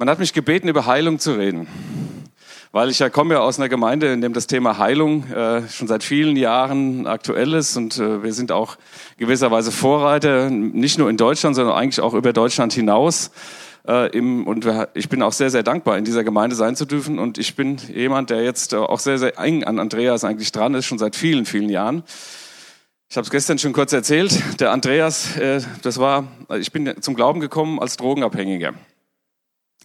Man hat mich gebeten, über Heilung zu reden, weil ich ja komme ja aus einer Gemeinde, in dem das Thema Heilung äh, schon seit vielen Jahren aktuell ist und äh, wir sind auch gewisserweise Vorreiter, nicht nur in Deutschland, sondern eigentlich auch über Deutschland hinaus. Äh, im, und ich bin auch sehr, sehr dankbar, in dieser Gemeinde sein zu dürfen. Und ich bin jemand, der jetzt äh, auch sehr, sehr eng an Andreas eigentlich dran ist, schon seit vielen, vielen Jahren. Ich habe es gestern schon kurz erzählt. Der Andreas, äh, das war, ich bin zum Glauben gekommen als Drogenabhängiger.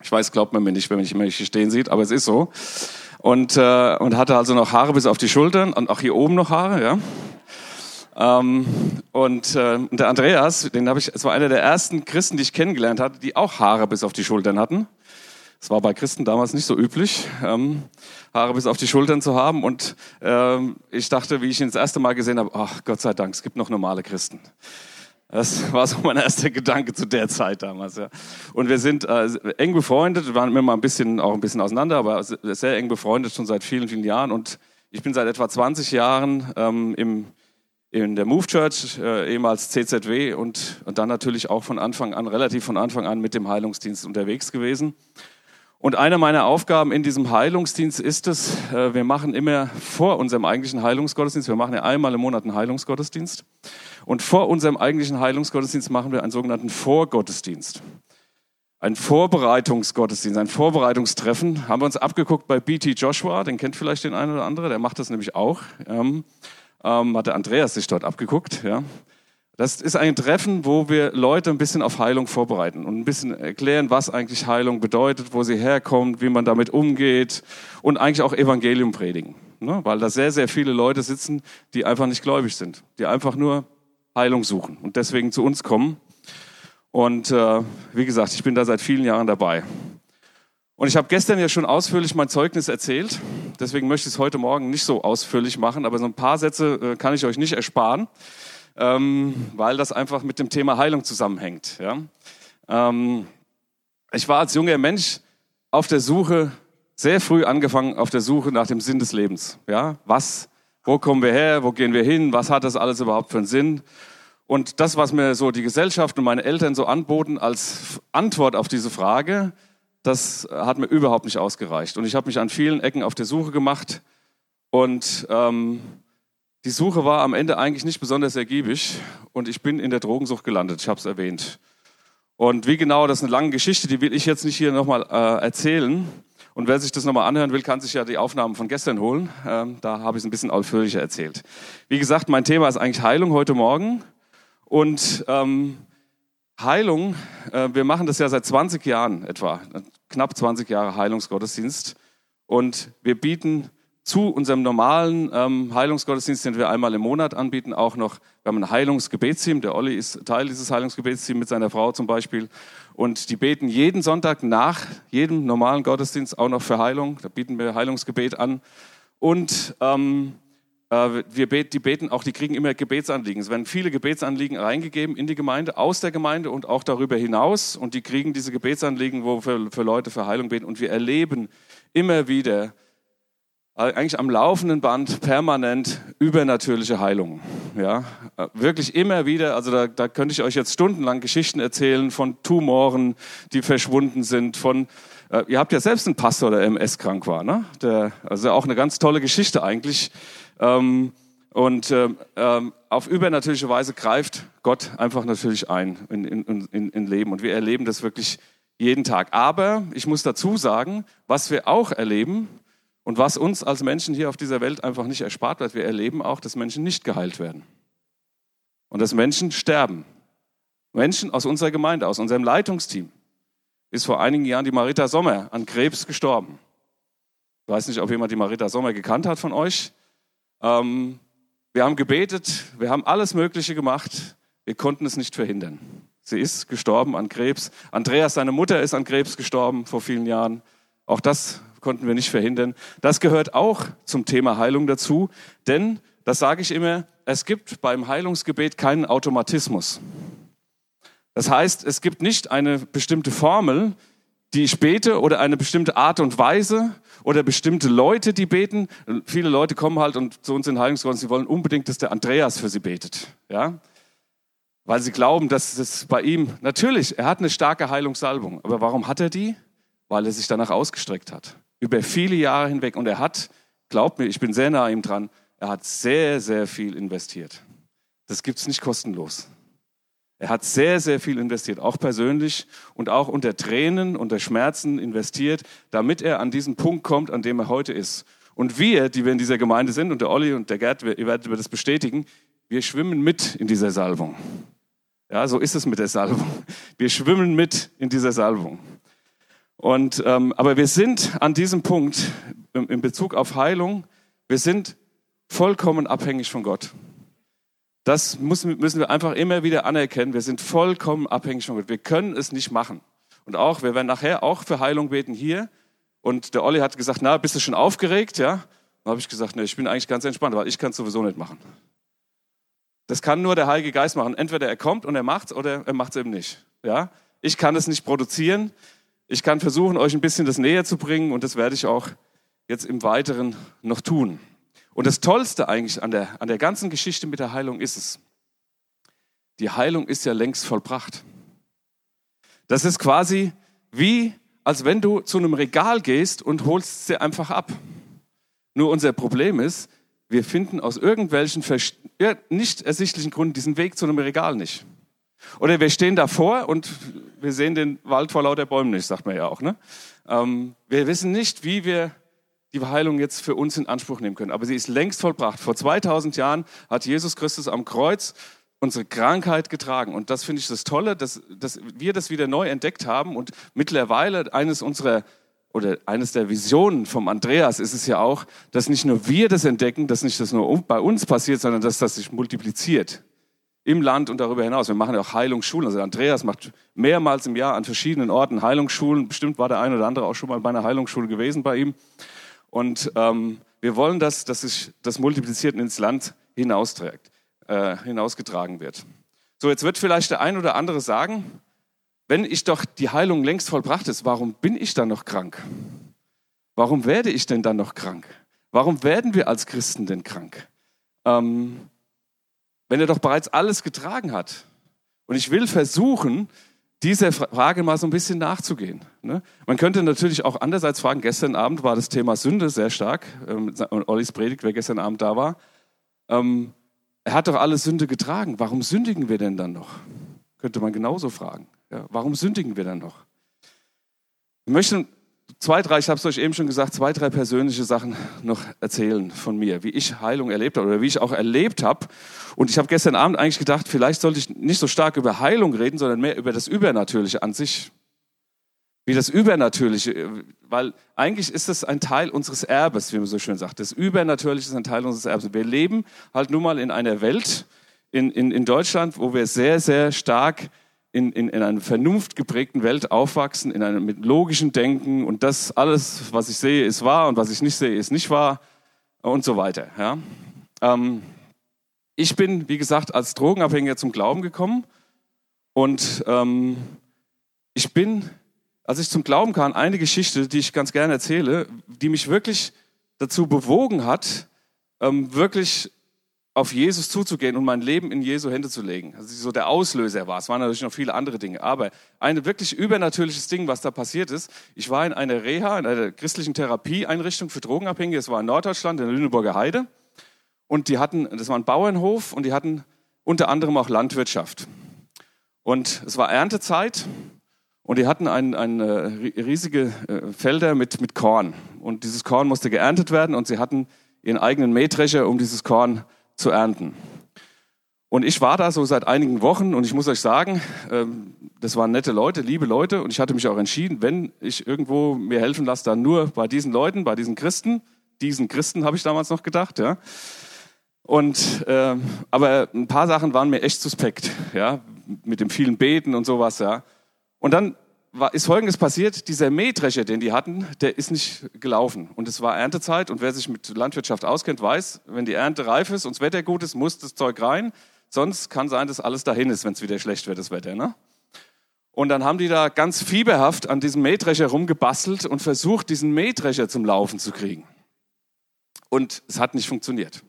Ich weiß, glaubt man mir nicht, wenn man mich hier stehen sieht, aber es ist so. Und, äh, und hatte also noch Haare bis auf die Schultern und auch hier oben noch Haare, ja. Ähm, und äh, der Andreas, den habe ich, es war einer der ersten Christen, die ich kennengelernt hatte, die auch Haare bis auf die Schultern hatten. Das war bei Christen damals nicht so üblich, ähm, Haare bis auf die Schultern zu haben. Und ähm, ich dachte, wie ich ihn das erste Mal gesehen habe, ach Gott sei Dank, es gibt noch normale Christen. Das war so mein erster Gedanke zu der Zeit damals. Ja. Und wir sind äh, eng befreundet, waren immer ein bisschen, auch ein bisschen auseinander, aber sehr eng befreundet schon seit vielen, vielen Jahren. Und ich bin seit etwa 20 Jahren ähm, im, in der Move Church, äh, ehemals CZW, und, und dann natürlich auch von Anfang an, relativ von Anfang an mit dem Heilungsdienst unterwegs gewesen. Und eine meiner Aufgaben in diesem Heilungsdienst ist es, äh, wir machen immer vor unserem eigentlichen Heilungsgottesdienst, wir machen ja einmal im Monat einen Heilungsgottesdienst. Und vor unserem eigentlichen Heilungsgottesdienst machen wir einen sogenannten Vorgottesdienst. Ein Vorbereitungsgottesdienst, ein Vorbereitungstreffen. Haben wir uns abgeguckt bei BT Joshua, den kennt vielleicht den einen oder andere, der macht das nämlich auch. Ähm, ähm, hat der Andreas sich dort abgeguckt. Ja. Das ist ein Treffen, wo wir Leute ein bisschen auf Heilung vorbereiten und ein bisschen erklären, was eigentlich Heilung bedeutet, wo sie herkommt, wie man damit umgeht und eigentlich auch Evangelium predigen. Ne? Weil da sehr, sehr viele Leute sitzen, die einfach nicht gläubig sind, die einfach nur Heilung suchen und deswegen zu uns kommen. Und äh, wie gesagt, ich bin da seit vielen Jahren dabei. Und ich habe gestern ja schon ausführlich mein Zeugnis erzählt. Deswegen möchte ich es heute Morgen nicht so ausführlich machen, aber so ein paar Sätze äh, kann ich euch nicht ersparen, ähm, weil das einfach mit dem Thema Heilung zusammenhängt. Ja? Ähm, ich war als junger Mensch auf der Suche, sehr früh angefangen auf der Suche nach dem Sinn des Lebens. Ja? Was wo kommen wir her? Wo gehen wir hin? Was hat das alles überhaupt für einen Sinn? Und das, was mir so die Gesellschaft und meine Eltern so anboten als Antwort auf diese Frage, das hat mir überhaupt nicht ausgereicht. Und ich habe mich an vielen Ecken auf der Suche gemacht. Und ähm, die Suche war am Ende eigentlich nicht besonders ergiebig. Und ich bin in der Drogensucht gelandet. Ich habe es erwähnt. Und wie genau, das ist eine lange Geschichte, die will ich jetzt nicht hier nochmal äh, erzählen. Und wer sich das nochmal anhören will, kann sich ja die Aufnahmen von gestern holen. Ähm, da habe ich es ein bisschen ausführlicher erzählt. Wie gesagt, mein Thema ist eigentlich Heilung heute Morgen. Und ähm, Heilung, äh, wir machen das ja seit 20 Jahren etwa, knapp 20 Jahre Heilungsgottesdienst. Und wir bieten zu unserem normalen ähm, Heilungsgottesdienst, den wir einmal im Monat anbieten, auch noch, wir haben ein Heilungsgebetsteam, der Olli ist Teil dieses Heilungsgebetsteams mit seiner Frau zum Beispiel. Und die beten jeden Sonntag nach jedem normalen Gottesdienst auch noch für Heilung. Da bieten wir Heilungsgebet an. Und ähm, äh, wir beten, die beten auch, die kriegen immer Gebetsanliegen. Es werden viele Gebetsanliegen reingegeben in die Gemeinde, aus der Gemeinde und auch darüber hinaus. Und die kriegen diese Gebetsanliegen, wo wir für Leute für Heilung beten. Und wir erleben immer wieder, eigentlich am laufenden Band permanent übernatürliche Heilungen. Ja, wirklich immer wieder. Also da, da könnte ich euch jetzt stundenlang Geschichten erzählen von Tumoren, die verschwunden sind, von äh, ihr habt ja selbst einen Pastor, der MS krank war, ne? Der, also auch eine ganz tolle Geschichte eigentlich. Ähm, und ähm, ähm, auf übernatürliche Weise greift Gott einfach natürlich ein in, in, in, in Leben. Und wir erleben das wirklich jeden Tag. Aber ich muss dazu sagen, was wir auch erleben, und was uns als Menschen hier auf dieser Welt einfach nicht erspart wird, wir erleben auch, dass Menschen nicht geheilt werden. Und dass Menschen sterben. Menschen aus unserer Gemeinde, aus unserem Leitungsteam, ist vor einigen Jahren die Marita Sommer an Krebs gestorben. Ich weiß nicht, ob jemand die Marita Sommer gekannt hat von euch. Ähm, wir haben gebetet, wir haben alles Mögliche gemacht, wir konnten es nicht verhindern. Sie ist gestorben an Krebs. Andreas, seine Mutter, ist an Krebs gestorben vor vielen Jahren. Auch das konnten wir nicht verhindern. Das gehört auch zum Thema Heilung dazu, denn, das sage ich immer, es gibt beim Heilungsgebet keinen Automatismus. Das heißt, es gibt nicht eine bestimmte Formel, die ich bete oder eine bestimmte Art und Weise oder bestimmte Leute, die beten. Viele Leute kommen halt und zu uns in Heilungsgottesdienst, sie wollen unbedingt, dass der Andreas für sie betet. Ja? Weil sie glauben, dass es bei ihm, natürlich, er hat eine starke Heilungssalbung. Aber warum hat er die? weil er sich danach ausgestreckt hat. Über viele Jahre hinweg. Und er hat, glaubt mir, ich bin sehr nah ihm dran, er hat sehr, sehr viel investiert. Das gibt es nicht kostenlos. Er hat sehr, sehr viel investiert, auch persönlich und auch unter Tränen, unter Schmerzen investiert, damit er an diesen Punkt kommt, an dem er heute ist. Und wir, die wir in dieser Gemeinde sind, und der Olli und der Gerd, ihr werdet das bestätigen, wir schwimmen mit in dieser Salbung. Ja, so ist es mit der Salbung. Wir schwimmen mit in dieser Salbung. Und, ähm, aber wir sind an diesem Punkt in Bezug auf Heilung, wir sind vollkommen abhängig von Gott. Das müssen, müssen wir einfach immer wieder anerkennen. Wir sind vollkommen abhängig von Gott. Wir können es nicht machen. Und auch, wir werden nachher auch für Heilung beten hier. Und der Olli hat gesagt, na, bist du schon aufgeregt? Ja. Dann habe ich gesagt, ne, ich bin eigentlich ganz entspannt, weil ich kann es sowieso nicht machen. Das kann nur der Heilige Geist machen. Entweder er kommt und er macht's oder er macht's eben nicht. Ja. Ich kann es nicht produzieren. Ich kann versuchen, euch ein bisschen das näher zu bringen und das werde ich auch jetzt im Weiteren noch tun. Und das Tollste eigentlich an der, an der ganzen Geschichte mit der Heilung ist es, die Heilung ist ja längst vollbracht. Das ist quasi wie, als wenn du zu einem Regal gehst und holst sie einfach ab. Nur unser Problem ist, wir finden aus irgendwelchen nicht ersichtlichen Gründen diesen Weg zu einem Regal nicht. Oder wir stehen davor und wir sehen den Wald vor lauter Bäumen nicht, sagt man ja auch. Ne? Ähm, wir wissen nicht, wie wir die Heilung jetzt für uns in Anspruch nehmen können. Aber sie ist längst vollbracht. Vor 2000 Jahren hat Jesus Christus am Kreuz unsere Krankheit getragen. Und das finde ich das Tolle, dass, dass wir das wieder neu entdeckt haben. Und mittlerweile eines unserer oder eines der Visionen vom Andreas ist es ja auch, dass nicht nur wir das entdecken, dass nicht das nur bei uns passiert, sondern dass das sich multipliziert im Land und darüber hinaus. Wir machen ja auch Heilungsschulen. Also Andreas macht mehrmals im Jahr an verschiedenen Orten Heilungsschulen. Bestimmt war der eine oder andere auch schon mal bei einer Heilungsschule gewesen bei ihm. Und ähm, wir wollen, dass, dass sich das multipliziert ins Land hinausträgt, äh, hinausgetragen wird. So, jetzt wird vielleicht der ein oder andere sagen, wenn ich doch die Heilung längst vollbracht ist, warum bin ich dann noch krank? Warum werde ich denn dann noch krank? Warum werden wir als Christen denn krank? Ähm, wenn er doch bereits alles getragen hat. Und ich will versuchen, dieser Frage mal so ein bisschen nachzugehen. Ne? Man könnte natürlich auch andererseits fragen, gestern Abend war das Thema Sünde sehr stark, ähm, Ollis Predigt, wer gestern Abend da war. Ähm, er hat doch alle Sünde getragen, warum sündigen wir denn dann noch? Könnte man genauso fragen. Warum sündigen wir dann noch? Ich möchte zwei, drei, ich habe es euch eben schon gesagt, zwei, drei persönliche Sachen noch erzählen von mir, wie ich Heilung erlebt habe oder wie ich auch erlebt habe. Und ich habe gestern Abend eigentlich gedacht, vielleicht sollte ich nicht so stark über Heilung reden, sondern mehr über das Übernatürliche an sich. Wie das Übernatürliche, weil eigentlich ist es ein Teil unseres Erbes, wie man so schön sagt. Das Übernatürliche ist ein Teil unseres Erbes. Wir leben halt nun mal in einer Welt, in, in, in Deutschland, wo wir sehr, sehr stark in, in, in einer vernunftgeprägten Welt aufwachsen, in einem mit logischem Denken und das alles, was ich sehe, ist wahr und was ich nicht sehe, ist nicht wahr und so weiter. Ja. Ähm, ich bin, wie gesagt, als Drogenabhängiger zum Glauben gekommen und ähm, ich bin, als ich zum Glauben kam, eine Geschichte, die ich ganz gerne erzähle, die mich wirklich dazu bewogen hat, ähm, wirklich auf Jesus zuzugehen und mein Leben in Jesu Hände zu legen. Also so der Auslöser war. Es waren natürlich noch viele andere Dinge. Aber ein wirklich übernatürliches Ding, was da passiert ist. Ich war in einer Reha, in einer christlichen Therapieeinrichtung für Drogenabhängige. Es war in Norddeutschland, in der Lüneburger Heide. Und die hatten, das war ein Bauernhof und die hatten unter anderem auch Landwirtschaft. Und es war Erntezeit und die hatten ein, ein, äh, riesige äh, Felder mit, mit Korn. Und dieses Korn musste geerntet werden und sie hatten ihren eigenen Mähdrescher, um dieses Korn zu ernten. Und ich war da so seit einigen Wochen und ich muss euch sagen, ähm, das waren nette Leute, liebe Leute und ich hatte mich auch entschieden, wenn ich irgendwo mir helfen lasse, dann nur bei diesen Leuten, bei diesen Christen. Diesen Christen habe ich damals noch gedacht, ja. Und äh, aber ein paar Sachen waren mir echt suspekt, ja, mit dem vielen Beten und sowas, ja. Und dann ist Folgendes passiert, dieser Mähdrescher, den die hatten, der ist nicht gelaufen. Und es war Erntezeit und wer sich mit Landwirtschaft auskennt, weiß, wenn die Ernte reif ist und das Wetter gut ist, muss das Zeug rein. Sonst kann sein, dass alles dahin ist, wenn es wieder schlecht wird, das Wetter. Ne? Und dann haben die da ganz fieberhaft an diesem Mähdrescher rumgebastelt und versucht, diesen Mähdrescher zum Laufen zu kriegen. Und es hat nicht funktioniert.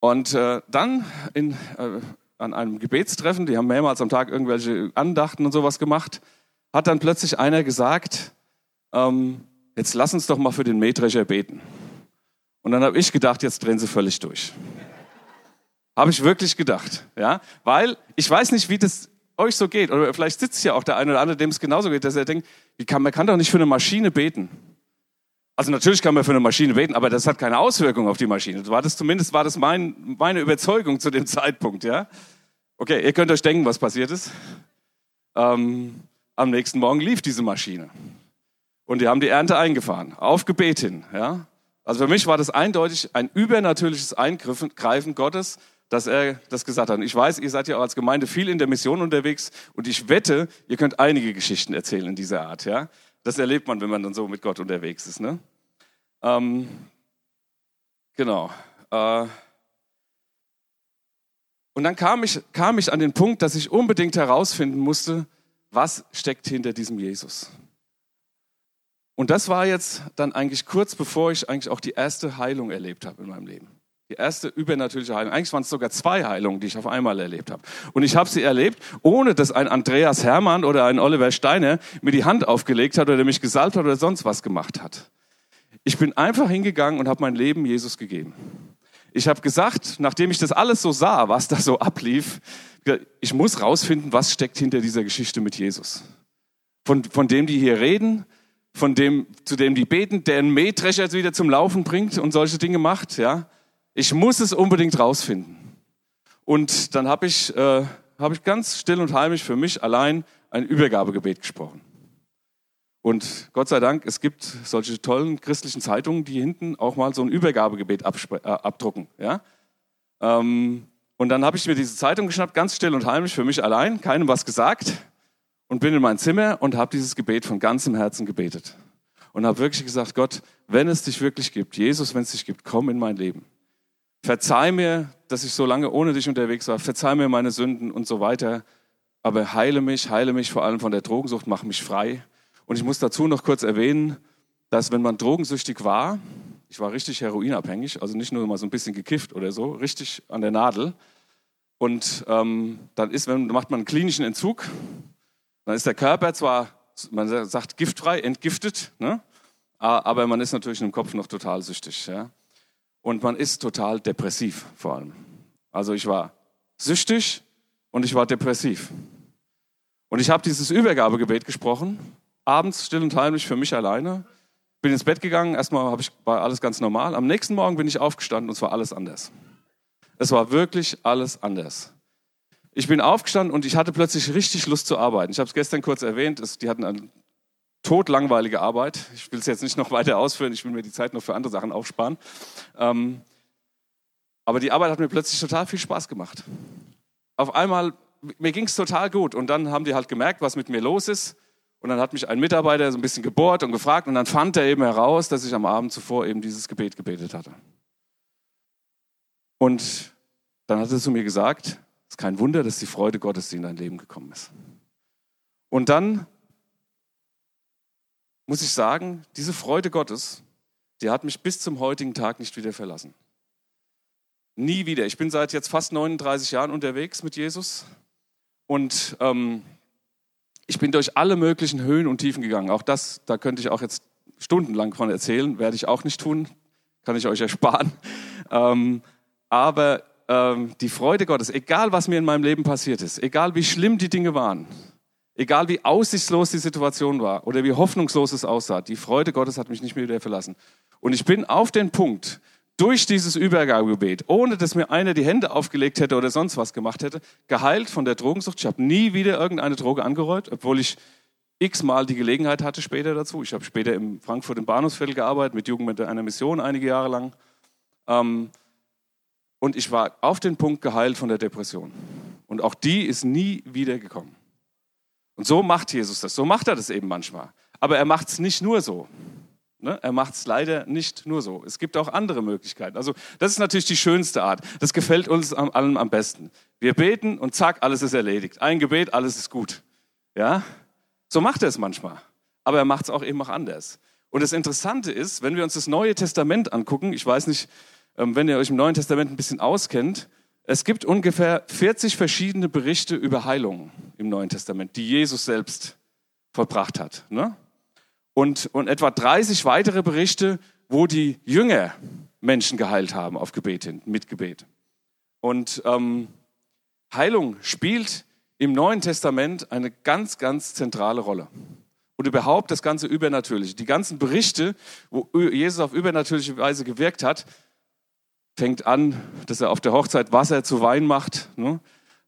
Und äh, dann in, äh, an einem Gebetstreffen, die haben mehrmals am Tag irgendwelche Andachten und sowas gemacht. hat dann plötzlich einer gesagt, ähm, jetzt lass uns doch mal für den Mähdrescher beten. Und dann habe ich gedacht, jetzt drehen sie völlig durch. habe ich wirklich gedacht, ja, weil ich weiß nicht, wie das euch so geht. Oder vielleicht sitzt ja auch der eine oder andere, dem es genauso geht, dass er denkt, wie kann, man kann doch nicht für eine Maschine beten. Also natürlich kann man für eine Maschine beten, aber das hat keine Auswirkung auf die Maschine. War das zumindest war das mein, meine Überzeugung zu dem Zeitpunkt, ja. Okay, ihr könnt euch denken, was passiert ist. Ähm, am nächsten Morgen lief diese Maschine und die haben die Ernte eingefahren, auf Gebet hin, ja. Also für mich war das eindeutig ein übernatürliches Eingreifen Gottes, dass er das gesagt hat. Und ich weiß, ihr seid ja auch als Gemeinde viel in der Mission unterwegs und ich wette, ihr könnt einige Geschichten erzählen in dieser Art, ja. Das erlebt man, wenn man dann so mit Gott unterwegs ist. Ne? Ähm, genau. Äh, und dann kam ich, kam ich an den Punkt, dass ich unbedingt herausfinden musste, was steckt hinter diesem Jesus. Und das war jetzt dann eigentlich kurz bevor ich eigentlich auch die erste Heilung erlebt habe in meinem Leben. Die erste übernatürliche Heilung. Eigentlich waren es sogar zwei Heilungen, die ich auf einmal erlebt habe. Und ich habe sie erlebt, ohne dass ein Andreas Hermann oder ein Oliver Steiner mir die Hand aufgelegt hat oder mich gesalbt hat oder sonst was gemacht hat. Ich bin einfach hingegangen und habe mein Leben Jesus gegeben. Ich habe gesagt, nachdem ich das alles so sah, was da so ablief, ich muss rausfinden, was steckt hinter dieser Geschichte mit Jesus. Von, von dem die hier reden, von dem, zu dem die beten, der einen Mähdrescher wieder zum Laufen bringt und solche Dinge macht, ja. Ich muss es unbedingt rausfinden. Und dann habe ich, äh, hab ich ganz still und heimlich für mich allein ein Übergabegebet gesprochen. Und Gott sei Dank, es gibt solche tollen christlichen Zeitungen, die hinten auch mal so ein Übergabegebet äh, abdrucken. Ja? Ähm, und dann habe ich mir diese Zeitung geschnappt, ganz still und heimlich für mich allein, keinem was gesagt und bin in mein Zimmer und habe dieses Gebet von ganzem Herzen gebetet. Und habe wirklich gesagt, Gott, wenn es dich wirklich gibt, Jesus, wenn es dich gibt, komm in mein Leben. Verzeih mir, dass ich so lange ohne dich unterwegs war. Verzeih mir meine Sünden und so weiter. Aber heile mich, heile mich vor allem von der Drogensucht, mach mich frei. Und ich muss dazu noch kurz erwähnen, dass wenn man drogensüchtig war, ich war richtig heroinabhängig, also nicht nur mal so ein bisschen gekifft oder so, richtig an der Nadel. Und ähm, dann ist, wenn, macht man einen klinischen Entzug, dann ist der Körper zwar, man sagt giftfrei, entgiftet, ne? aber man ist natürlich im Kopf noch total süchtig. Ja? Und man ist total depressiv vor allem. Also ich war süchtig und ich war depressiv. Und ich habe dieses Übergabegebet gesprochen, abends still und heimlich für mich alleine. Bin ins Bett gegangen, erstmal ich, war alles ganz normal. Am nächsten Morgen bin ich aufgestanden und es war alles anders. Es war wirklich alles anders. Ich bin aufgestanden und ich hatte plötzlich richtig Lust zu arbeiten. Ich habe es gestern kurz erwähnt, es, die hatten einen totlangweilige Arbeit. Ich will es jetzt nicht noch weiter ausführen, ich will mir die Zeit noch für andere Sachen aufsparen. Ähm, aber die Arbeit hat mir plötzlich total viel Spaß gemacht. Auf einmal, mir ging es total gut und dann haben die halt gemerkt, was mit mir los ist. Und dann hat mich ein Mitarbeiter so ein bisschen gebohrt und gefragt und dann fand er eben heraus, dass ich am Abend zuvor eben dieses Gebet gebetet hatte. Und dann hat er zu mir gesagt, es ist kein Wunder, dass die Freude Gottes in dein Leben gekommen ist. Und dann muss ich sagen, diese Freude Gottes, die hat mich bis zum heutigen Tag nicht wieder verlassen. Nie wieder. Ich bin seit jetzt fast 39 Jahren unterwegs mit Jesus und ähm, ich bin durch alle möglichen Höhen und Tiefen gegangen. Auch das, da könnte ich auch jetzt stundenlang von erzählen, werde ich auch nicht tun, kann ich euch ersparen. Ähm, aber ähm, die Freude Gottes, egal was mir in meinem Leben passiert ist, egal wie schlimm die Dinge waren, Egal wie aussichtslos die Situation war oder wie hoffnungslos es aussah, die Freude Gottes hat mich nicht mehr wieder verlassen. Und ich bin auf den Punkt, durch dieses Übergabegebet, ohne dass mir einer die Hände aufgelegt hätte oder sonst was gemacht hätte, geheilt von der Drogensucht. Ich habe nie wieder irgendeine Droge angerollt, obwohl ich x-mal die Gelegenheit hatte später dazu. Ich habe später in Frankfurt im Bahnhofsviertel gearbeitet, mit Jugend mit einer Mission einige Jahre lang. Ähm, und ich war auf den Punkt geheilt von der Depression. Und auch die ist nie wieder gekommen. Und so macht Jesus das. So macht er das eben manchmal. Aber er macht es nicht nur so. Ne? Er macht es leider nicht nur so. Es gibt auch andere Möglichkeiten. Also das ist natürlich die schönste Art. Das gefällt uns allen am besten. Wir beten und zack, alles ist erledigt. Ein Gebet, alles ist gut. Ja, so macht er es manchmal. Aber er macht es auch eben auch anders. Und das Interessante ist, wenn wir uns das Neue Testament angucken, ich weiß nicht, ähm, wenn ihr euch im Neuen Testament ein bisschen auskennt, es gibt ungefähr 40 verschiedene Berichte über Heilungen im Neuen Testament, die Jesus selbst vollbracht hat. Ne? Und, und etwa 30 weitere Berichte, wo die Jünger Menschen geheilt haben auf Gebet hin, mit Gebet. Und ähm, Heilung spielt im Neuen Testament eine ganz, ganz zentrale Rolle. Und überhaupt das ganze Übernatürliche. Die ganzen Berichte, wo Jesus auf übernatürliche Weise gewirkt hat, fängt an, dass er auf der Hochzeit Wasser zu Wein macht, ne?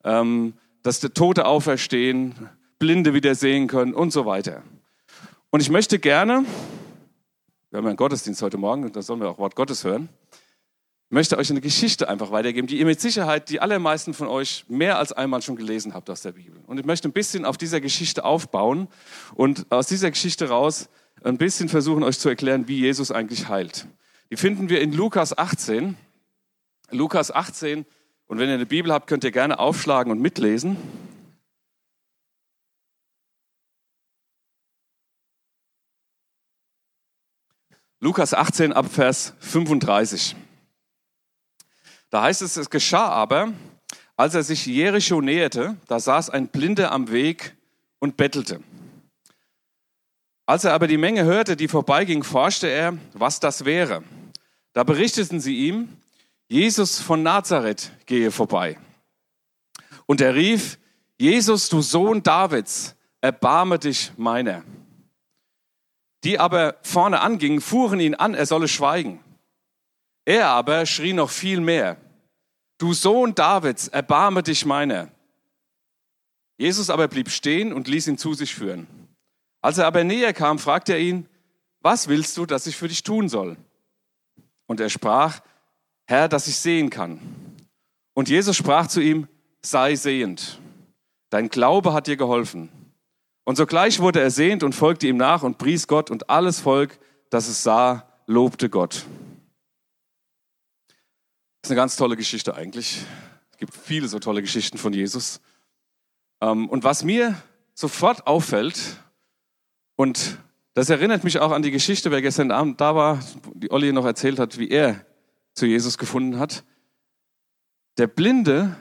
ähm, dass der Tote auferstehen, Blinde wieder sehen können und so weiter. Und ich möchte gerne, wir haben ja einen Gottesdienst heute Morgen, da sollen wir auch Wort Gottes hören, möchte euch eine Geschichte einfach weitergeben, die ihr mit Sicherheit die allermeisten von euch mehr als einmal schon gelesen habt aus der Bibel. Und ich möchte ein bisschen auf dieser Geschichte aufbauen und aus dieser Geschichte raus ein bisschen versuchen, euch zu erklären, wie Jesus eigentlich heilt. Die finden wir in Lukas 18. Lukas 18. Und wenn ihr eine Bibel habt, könnt ihr gerne aufschlagen und mitlesen. Lukas 18 ab Vers 35. Da heißt es, es geschah aber, als er sich Jericho näherte, da saß ein Blinder am Weg und bettelte. Als er aber die Menge hörte, die vorbeiging, forschte er, was das wäre. Da berichteten sie ihm, Jesus von Nazareth gehe vorbei. Und er rief, Jesus, du Sohn Davids, erbarme dich meiner. Die aber vorne angingen, fuhren ihn an, er solle schweigen. Er aber schrie noch viel mehr, du Sohn Davids, erbarme dich meiner. Jesus aber blieb stehen und ließ ihn zu sich führen. Als er aber näher kam, fragte er ihn, was willst du, dass ich für dich tun soll? Und er sprach, Herr, dass ich sehen kann. Und Jesus sprach zu ihm, sei sehend. Dein Glaube hat dir geholfen. Und sogleich wurde er sehend und folgte ihm nach und pries Gott und alles Volk, das es sah, lobte Gott. Das ist eine ganz tolle Geschichte eigentlich. Es gibt viele so tolle Geschichten von Jesus. Ähm, und was mir sofort auffällt, und das erinnert mich auch an die Geschichte, wer gestern Abend da war, die Olli noch erzählt hat, wie er zu Jesus gefunden hat. Der Blinde,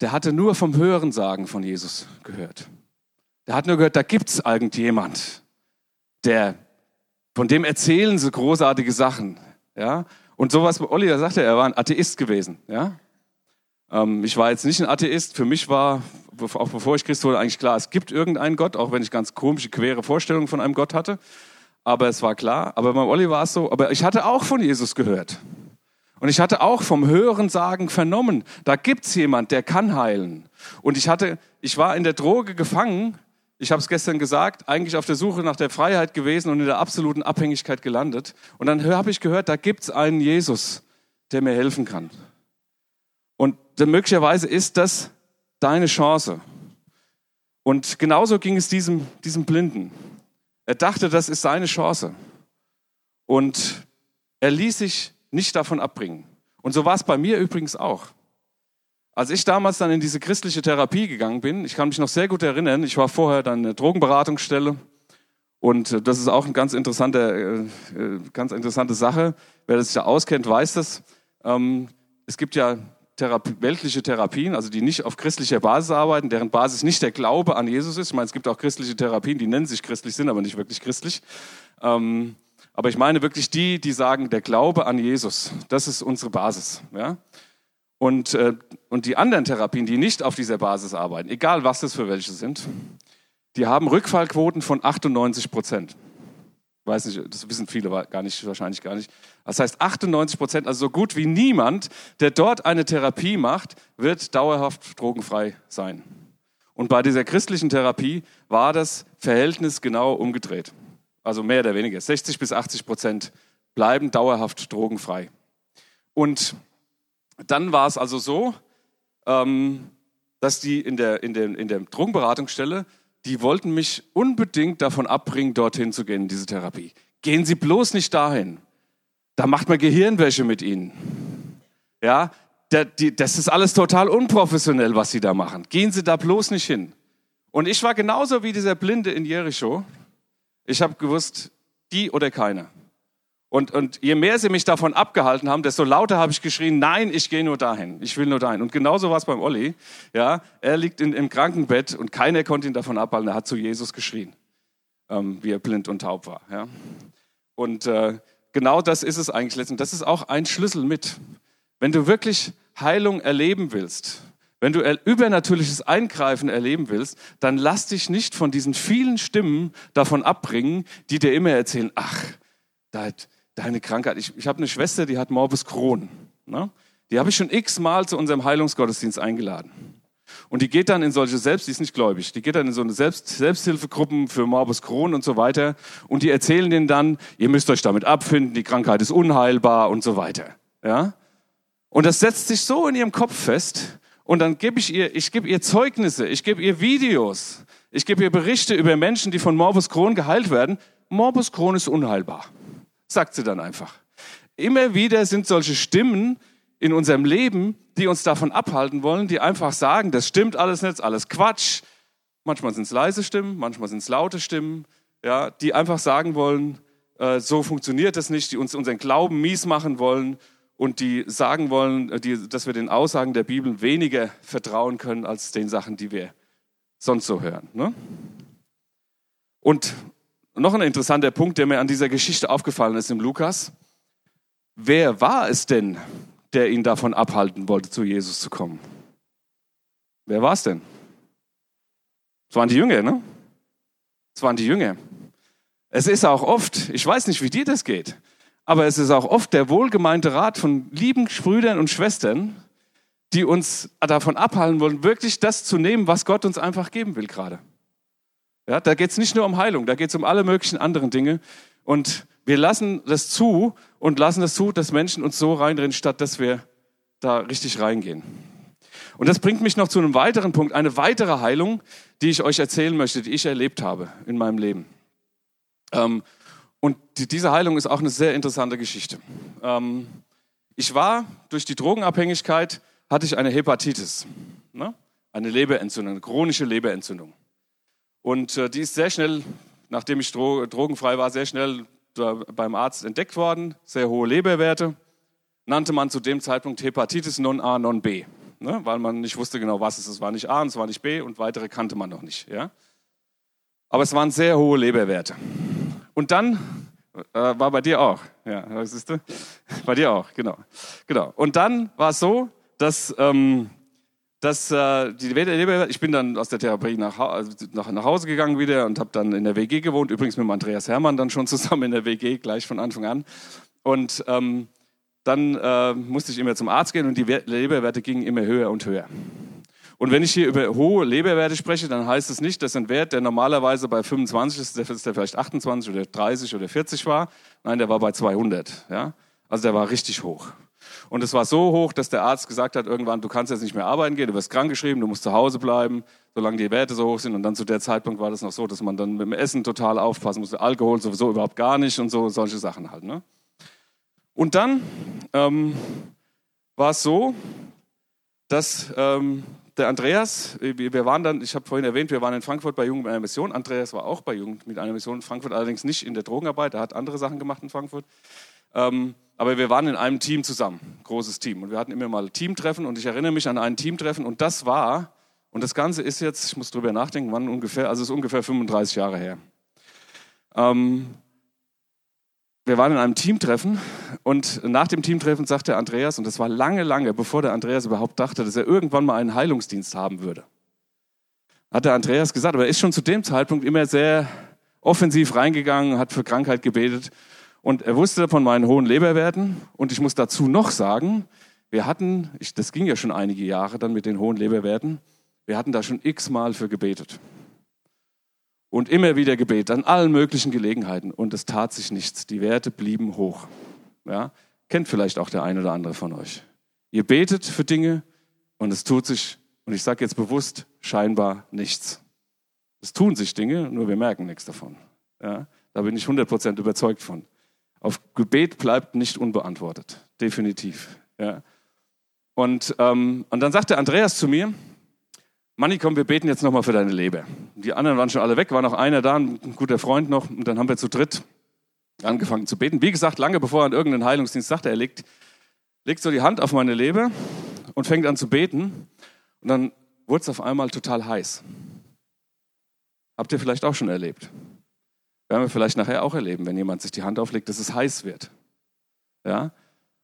der hatte nur vom Hörensagen von Jesus gehört. Der hat nur gehört, da gibt's irgendjemand, der, von dem erzählen sie großartige Sachen. Ja? Und sowas Olli, da sagte er, er war ein Atheist gewesen. Ja? Ähm, ich war jetzt nicht ein Atheist. Für mich war, auch bevor ich Christ wurde, eigentlich klar, es gibt irgendeinen Gott, auch wenn ich ganz komische, quere Vorstellungen von einem Gott hatte. Aber es war klar. Aber beim Olli war es so. Aber ich hatte auch von Jesus gehört. Und ich hatte auch vom Hörensagen vernommen, da gibt's jemand, der kann heilen. Und ich hatte, ich war in der Droge gefangen ich habe es gestern gesagt, eigentlich auf der Suche nach der Freiheit gewesen und in der absoluten Abhängigkeit gelandet. Und dann habe ich gehört, da gibt es einen Jesus, der mir helfen kann. Und möglicherweise ist das deine Chance. Und genauso ging es diesem, diesem Blinden. Er dachte, das ist seine Chance. Und er ließ sich nicht davon abbringen. Und so war es bei mir übrigens auch. Als ich damals dann in diese christliche Therapie gegangen bin, ich kann mich noch sehr gut erinnern, ich war vorher dann eine Drogenberatungsstelle und äh, das ist auch eine ganz interessante, äh, äh, ganz interessante Sache. Wer das sich da auskennt, weiß das. Ähm, es gibt ja Therapie, weltliche Therapien, also die nicht auf christlicher Basis arbeiten, deren Basis nicht der Glaube an Jesus ist. Ich meine, es gibt auch christliche Therapien, die nennen sich christlich, sind aber nicht wirklich christlich. Ähm, aber ich meine wirklich die, die sagen, der Glaube an Jesus, das ist unsere Basis. Ja? Und, äh, und die anderen Therapien, die nicht auf dieser Basis arbeiten, egal was das für welche sind, die haben Rückfallquoten von 98 Prozent. Weiß nicht, das wissen viele gar nicht, wahrscheinlich gar nicht. Das heißt 98 Prozent, also so gut wie niemand, der dort eine Therapie macht, wird dauerhaft drogenfrei sein. Und bei dieser christlichen Therapie war das Verhältnis genau umgedreht. Also mehr oder weniger. 60 bis 80 Prozent bleiben dauerhaft drogenfrei. Und dann war es also so, ähm, dass die in der, in, der, in der Drogenberatungsstelle, die wollten mich unbedingt davon abbringen, dorthin zu gehen, in diese Therapie. Gehen Sie bloß nicht dahin. Da macht man Gehirnwäsche mit Ihnen. Ja, das ist alles total unprofessionell, was Sie da machen. Gehen Sie da bloß nicht hin. Und ich war genauso wie dieser Blinde in Jericho. Ich habe gewusst, die oder keine. Und, und je mehr sie mich davon abgehalten haben, desto lauter habe ich geschrien, nein, ich gehe nur dahin, ich will nur dahin. Und genauso war es beim Olli. Ja, er liegt in, im Krankenbett und keiner konnte ihn davon abhalten. Er hat zu Jesus geschrien, ähm, wie er blind und taub war. Ja. Und äh, genau das ist es eigentlich letztendlich. Das ist auch ein Schlüssel mit. Wenn du wirklich Heilung erleben willst, wenn du übernatürliches Eingreifen erleben willst, dann lass dich nicht von diesen vielen Stimmen davon abbringen, die dir immer erzählen, ach, da hat, deine Krankheit. Ich, ich habe eine Schwester, die hat Morbus Crohn. Ne? Die habe ich schon x-mal zu unserem Heilungsgottesdienst eingeladen. Und die geht dann in solche Selbst, die ist nicht gläubig, die geht dann in so eine Selbst, Selbsthilfegruppen für Morbus Crohn und so weiter. Und die erzählen denen dann, ihr müsst euch damit abfinden, die Krankheit ist unheilbar und so weiter. Ja? Und das setzt sich so in ihrem Kopf fest. Und dann gebe ich ihr, ich gebe ihr Zeugnisse, ich gebe ihr Videos, ich gebe ihr Berichte über Menschen, die von Morbus Crohn geheilt werden. Morbus Crohn ist unheilbar sagt sie dann einfach. Immer wieder sind solche Stimmen in unserem Leben, die uns davon abhalten wollen, die einfach sagen, das stimmt alles nicht, alles Quatsch. Manchmal sind es leise Stimmen, manchmal sind es laute Stimmen, ja, die einfach sagen wollen, äh, so funktioniert das nicht, die uns unseren Glauben mies machen wollen und die sagen wollen, äh, die, dass wir den Aussagen der Bibel weniger vertrauen können als den Sachen, die wir sonst so hören. Ne? Und noch ein interessanter Punkt, der mir an dieser Geschichte aufgefallen ist im Lukas. Wer war es denn, der ihn davon abhalten wollte, zu Jesus zu kommen? Wer war es denn? Es waren die Jünger, ne? Es waren die Jünger. Es ist auch oft, ich weiß nicht, wie dir das geht, aber es ist auch oft der wohlgemeinte Rat von lieben Brüdern und Schwestern, die uns davon abhalten wollen, wirklich das zu nehmen, was Gott uns einfach geben will gerade. Ja, da geht es nicht nur um Heilung, da geht es um alle möglichen anderen Dinge. Und wir lassen das zu und lassen das zu, dass Menschen uns so reinrennen, statt dass wir da richtig reingehen. Und das bringt mich noch zu einem weiteren Punkt, eine weitere Heilung, die ich euch erzählen möchte, die ich erlebt habe in meinem Leben. Ähm, und die, diese Heilung ist auch eine sehr interessante Geschichte. Ähm, ich war durch die Drogenabhängigkeit, hatte ich eine Hepatitis, ne? eine Leberentzündung, eine chronische Leberentzündung. Und äh, die ist sehr schnell, nachdem ich dro drogenfrei war, sehr schnell beim Arzt entdeckt worden. Sehr hohe Leberwerte. Nannte man zu dem Zeitpunkt Hepatitis non A, non B. Ne? Weil man nicht wusste genau, was es ist. Es war nicht A und es war nicht B und weitere kannte man noch nicht. Ja? Aber es waren sehr hohe Leberwerte. Und dann äh, war bei dir auch. Ja, siehst du? Bei dir auch, genau. genau. Und dann war es so, dass ähm, dass äh, die ich bin dann aus der Therapie nach, also nach, nach Hause gegangen wieder und habe dann in der WG gewohnt, übrigens mit Andreas Hermann dann schon zusammen in der WG, gleich von Anfang an. Und ähm, dann äh, musste ich immer zum Arzt gehen und die Leberwerte gingen immer höher und höher. Und wenn ich hier über hohe Leberwerte spreche, dann heißt es nicht, dass ein Wert, der normalerweise bei 25 ist, dass der vielleicht 28 oder 30 oder 40 war. Nein, der war bei 200. Ja? Also der war richtig hoch. Und es war so hoch, dass der Arzt gesagt hat, irgendwann, du kannst jetzt nicht mehr arbeiten gehen, du wirst krankgeschrieben, du musst zu Hause bleiben, solange die Werte so hoch sind. Und dann zu der Zeitpunkt war das noch so, dass man dann mit dem Essen total aufpassen musste. Alkohol sowieso überhaupt gar nicht und so, solche Sachen halt. Ne? Und dann ähm, war es so, dass ähm, der Andreas, wir waren dann, ich habe vorhin erwähnt, wir waren in Frankfurt bei Jugend mit einer Mission. Andreas war auch bei Jugend mit einer Mission in Frankfurt, allerdings nicht in der Drogenarbeit, er hat andere Sachen gemacht in Frankfurt. Ähm, aber wir waren in einem Team zusammen, großes Team. Und wir hatten immer mal Teamtreffen und ich erinnere mich an ein Teamtreffen und das war, und das Ganze ist jetzt, ich muss drüber nachdenken, wann ungefähr, also es ist ungefähr 35 Jahre her. Ähm, wir waren in einem Teamtreffen und nach dem Teamtreffen sagte Andreas, und das war lange, lange, bevor der Andreas überhaupt dachte, dass er irgendwann mal einen Heilungsdienst haben würde, hat der Andreas gesagt, aber er ist schon zu dem Zeitpunkt immer sehr offensiv reingegangen, hat für Krankheit gebetet und er wusste von meinen hohen Leberwerten. Und ich muss dazu noch sagen, wir hatten, ich, das ging ja schon einige Jahre dann mit den hohen Leberwerten, wir hatten da schon x-mal für gebetet. Und immer wieder gebetet, an allen möglichen Gelegenheiten. Und es tat sich nichts. Die Werte blieben hoch. Ja? Kennt vielleicht auch der eine oder andere von euch. Ihr betet für Dinge und es tut sich, und ich sage jetzt bewusst, scheinbar nichts. Es tun sich Dinge, nur wir merken nichts davon. Ja? Da bin ich 100% überzeugt von. Auf Gebet bleibt nicht unbeantwortet, definitiv. Ja. Und, ähm, und dann sagte Andreas zu mir, Manni, komm, wir beten jetzt nochmal für deine Leber. Die anderen waren schon alle weg, war noch einer da, ein guter Freund noch, und dann haben wir zu dritt angefangen zu beten. Wie gesagt, lange bevor er an irgendeinen Heilungsdienst sagte, er legt, legt so die Hand auf meine Leber und fängt an zu beten. Und dann wurde es auf einmal total heiß. Habt ihr vielleicht auch schon erlebt? Werden wir vielleicht nachher auch erleben, wenn jemand sich die Hand auflegt, dass es heiß wird. Ja?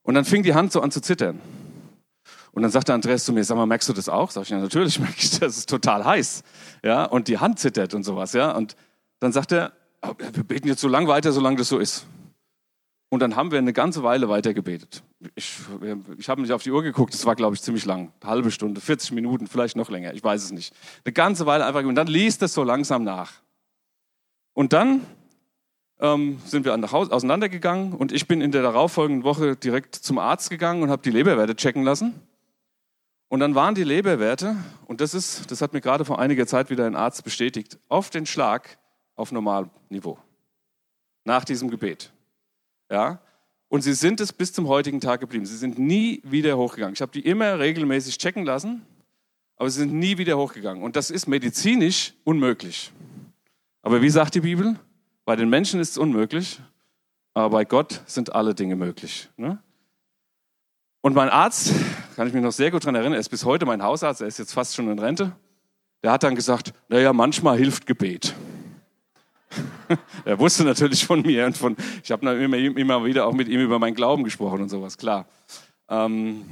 Und dann fing die Hand so an zu zittern. Und dann sagte Andreas zu mir, sag mal, merkst du das auch? Sag ich, ja, natürlich merke ich das, ist total heiß. Ja, und die Hand zittert und sowas, ja. Und dann sagt er, oh, wir beten jetzt so lange weiter, solange das so ist. Und dann haben wir eine ganze Weile weiter gebetet. Ich, ich habe nicht auf die Uhr geguckt, das war, glaube ich, ziemlich lang. Eine halbe Stunde, 40 Minuten, vielleicht noch länger, ich weiß es nicht. Eine ganze Weile einfach, und dann liest es so langsam nach. Und dann ähm, sind wir Hause, auseinandergegangen und ich bin in der darauffolgenden Woche direkt zum Arzt gegangen und habe die Leberwerte checken lassen. Und dann waren die Leberwerte, und das ist, das hat mir gerade vor einiger Zeit wieder ein Arzt bestätigt, auf den Schlag auf Normalniveau. Nach diesem Gebet. Ja? Und sie sind es bis zum heutigen Tag geblieben. Sie sind nie wieder hochgegangen. Ich habe die immer regelmäßig checken lassen, aber sie sind nie wieder hochgegangen. Und das ist medizinisch unmöglich. Aber wie sagt die Bibel? Bei den Menschen ist es unmöglich, aber bei Gott sind alle Dinge möglich. Ne? Und mein Arzt, kann ich mich noch sehr gut daran erinnern, er ist bis heute mein Hausarzt, er ist jetzt fast schon in Rente, der hat dann gesagt, naja, manchmal hilft Gebet. er wusste natürlich von mir und von, ich habe immer, immer wieder auch mit ihm über meinen Glauben gesprochen und sowas, klar. Ähm,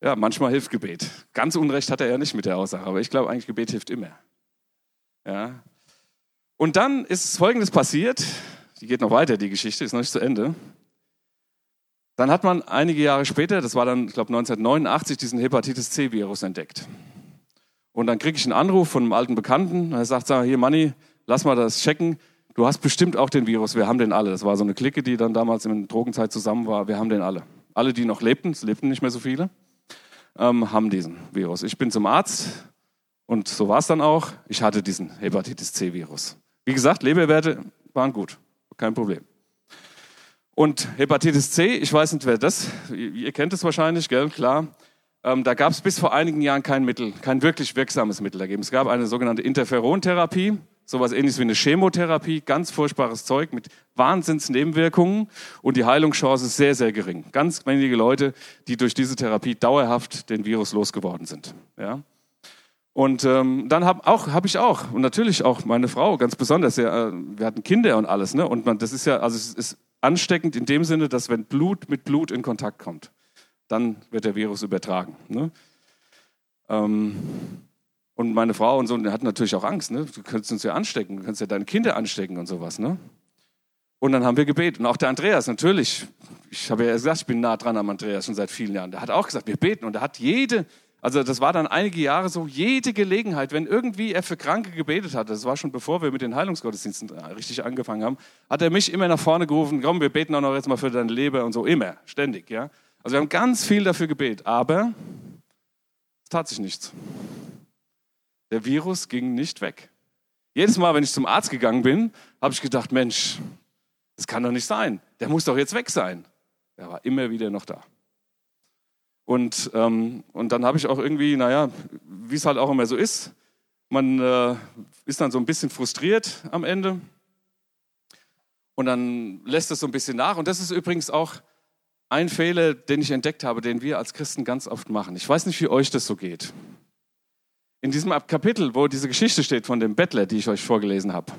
ja, manchmal hilft Gebet. Ganz Unrecht hat er ja nicht mit der Aussage, aber ich glaube eigentlich, Gebet hilft immer. Ja. Und dann ist Folgendes passiert, die geht noch weiter, die Geschichte, ist noch nicht zu Ende. Dann hat man einige Jahre später, das war dann, ich glaube 1989, diesen Hepatitis C-Virus entdeckt. Und dann kriege ich einen Anruf von einem alten Bekannten, er sagt, sag, hier Manni, lass mal das checken, du hast bestimmt auch den Virus, wir haben den alle. Das war so eine Clique, die dann damals in der Drogenzeit zusammen war, wir haben den alle. Alle, die noch lebten, es lebten nicht mehr so viele, ähm, haben diesen Virus. Ich bin zum Arzt und so war es dann auch, ich hatte diesen Hepatitis C-Virus. Wie gesagt, Leberwerte waren gut, kein Problem. Und Hepatitis C, ich weiß nicht, wer das, ihr kennt es wahrscheinlich, gell, klar. Ähm, da gab es bis vor einigen Jahren kein Mittel, kein wirklich wirksames Mittel dagegen. Es gab eine sogenannte Interferontherapie, sowas ähnliches wie eine Chemotherapie, ganz furchtbares Zeug mit Wahnsinnsnebenwirkungen und die Heilungschance sehr, sehr gering. Ganz wenige Leute, die durch diese Therapie dauerhaft den Virus losgeworden sind. Ja? Und ähm, dann habe habe ich auch und natürlich auch meine Frau ganz besonders. Ja, äh, wir hatten Kinder und alles, ne? Und man, das ist ja also es ist ansteckend in dem Sinne, dass wenn Blut mit Blut in Kontakt kommt, dann wird der Virus übertragen. Ne? Ähm, und meine Frau und so, die hatten natürlich auch Angst. Ne? Du könntest uns ja anstecken, du könntest ja deine Kinder anstecken und sowas. Ne? Und dann haben wir gebetet. Und auch der Andreas, natürlich. Ich habe ja gesagt, ich bin nah dran am Andreas schon seit vielen Jahren. Der hat auch gesagt, wir beten. Und er hat jede, also das war dann einige Jahre so, jede Gelegenheit, wenn irgendwie er für Kranke gebetet hat, das war schon bevor wir mit den Heilungsgottesdiensten richtig angefangen haben, hat er mich immer nach vorne gerufen, komm, wir beten auch noch jetzt mal für deine Leber und so, immer, ständig, ja. Also wir haben ganz viel dafür gebetet, aber es tat sich nichts. Der Virus ging nicht weg. Jedes Mal, wenn ich zum Arzt gegangen bin, habe ich gedacht, Mensch, das kann doch nicht sein. Der muss doch jetzt weg sein. Er war immer wieder noch da. Und, ähm, und dann habe ich auch irgendwie, naja, wie es halt auch immer so ist, man äh, ist dann so ein bisschen frustriert am Ende. Und dann lässt es so ein bisschen nach. Und das ist übrigens auch ein Fehler, den ich entdeckt habe, den wir als Christen ganz oft machen. Ich weiß nicht, wie euch das so geht. In diesem Kapitel, wo diese Geschichte steht von dem Bettler, die ich euch vorgelesen habe,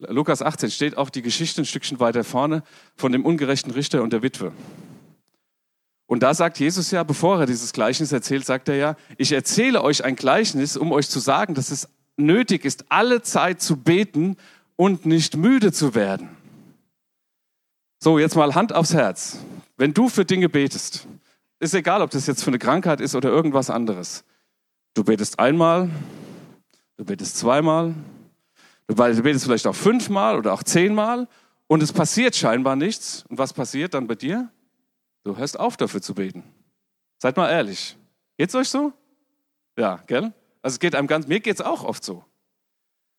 Lukas 18, steht auch die Geschichte ein Stückchen weiter vorne von dem ungerechten Richter und der Witwe. Und da sagt Jesus ja, bevor er dieses Gleichnis erzählt, sagt er ja, ich erzähle euch ein Gleichnis, um euch zu sagen, dass es nötig ist, alle Zeit zu beten und nicht müde zu werden. So, jetzt mal Hand aufs Herz. Wenn du für Dinge betest, ist egal, ob das jetzt für eine Krankheit ist oder irgendwas anderes. Du betest einmal, du betest zweimal, du betest vielleicht auch fünfmal oder auch zehnmal und es passiert scheinbar nichts. Und was passiert dann bei dir? Du hörst auf, dafür zu beten. Seid mal ehrlich. Geht's euch so? Ja, gell? Also es geht einem ganz, mir geht's auch oft so.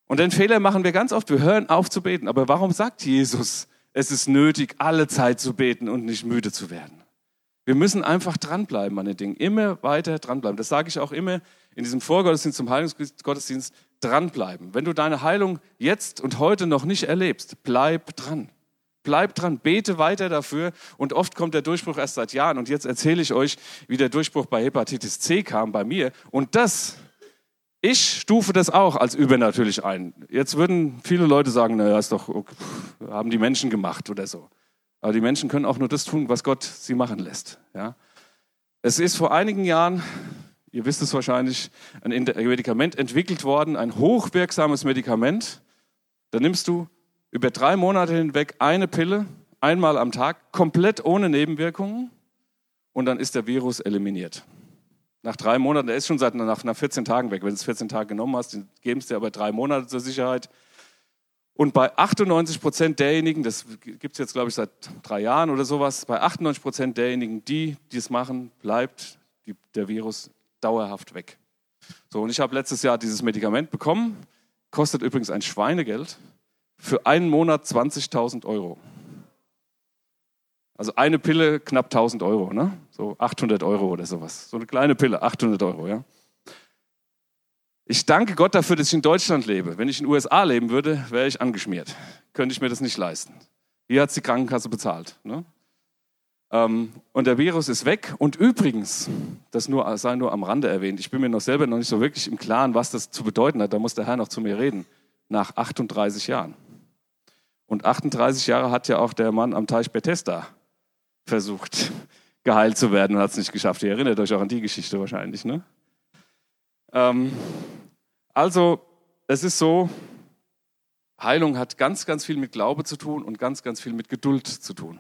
Und den Fehler machen wir ganz oft. Wir hören auf zu beten. Aber warum sagt Jesus, es ist nötig, alle Zeit zu beten und nicht müde zu werden? Wir müssen einfach dranbleiben an den Dingen. Immer weiter dranbleiben. Das sage ich auch immer in diesem Vorgottesdienst zum Heilungsgottesdienst. Dranbleiben. Wenn du deine Heilung jetzt und heute noch nicht erlebst, bleib dran. Bleib dran, bete weiter dafür. Und oft kommt der Durchbruch erst seit Jahren. Und jetzt erzähle ich euch, wie der Durchbruch bei Hepatitis C kam bei mir. Und das, ich stufe das auch als übernatürlich ein. Jetzt würden viele Leute sagen, naja, ist doch, okay, haben die Menschen gemacht oder so. Aber die Menschen können auch nur das tun, was Gott sie machen lässt. Ja? Es ist vor einigen Jahren, ihr wisst es wahrscheinlich, ein Medikament entwickelt worden, ein hochwirksames Medikament. Da nimmst du über drei Monate hinweg eine Pille, einmal am Tag, komplett ohne Nebenwirkungen und dann ist der Virus eliminiert. Nach drei Monaten, der ist schon seit nach, nach 14 Tagen weg. Wenn du es 14 Tage genommen hast, geben es dir aber drei Monate zur Sicherheit. Und bei 98 Prozent derjenigen, das gibt es jetzt, glaube ich, seit drei Jahren oder sowas, bei 98 Prozent derjenigen, die dies machen, bleibt die, der Virus dauerhaft weg. So, und ich habe letztes Jahr dieses Medikament bekommen, kostet übrigens ein Schweinegeld, für einen Monat 20.000 Euro. Also eine Pille knapp 1000 Euro, ne? so 800 Euro oder sowas. So eine kleine Pille, 800 Euro, ja. Ich danke Gott dafür, dass ich in Deutschland lebe. Wenn ich in den USA leben würde, wäre ich angeschmiert. Könnte ich mir das nicht leisten. Hier hat die Krankenkasse bezahlt. Ne? Ähm, und der Virus ist weg. Und übrigens, das nur, sei nur am Rande erwähnt, ich bin mir noch selber noch nicht so wirklich im Klaren, was das zu bedeuten hat. Da muss der Herr noch zu mir reden. Nach 38 Jahren. Und 38 Jahre hat ja auch der Mann am Teich Bethesda versucht, geheilt zu werden und hat es nicht geschafft. Ihr erinnert euch auch an die Geschichte wahrscheinlich, ne? Ähm, also, es ist so, Heilung hat ganz, ganz viel mit Glaube zu tun und ganz, ganz viel mit Geduld zu tun.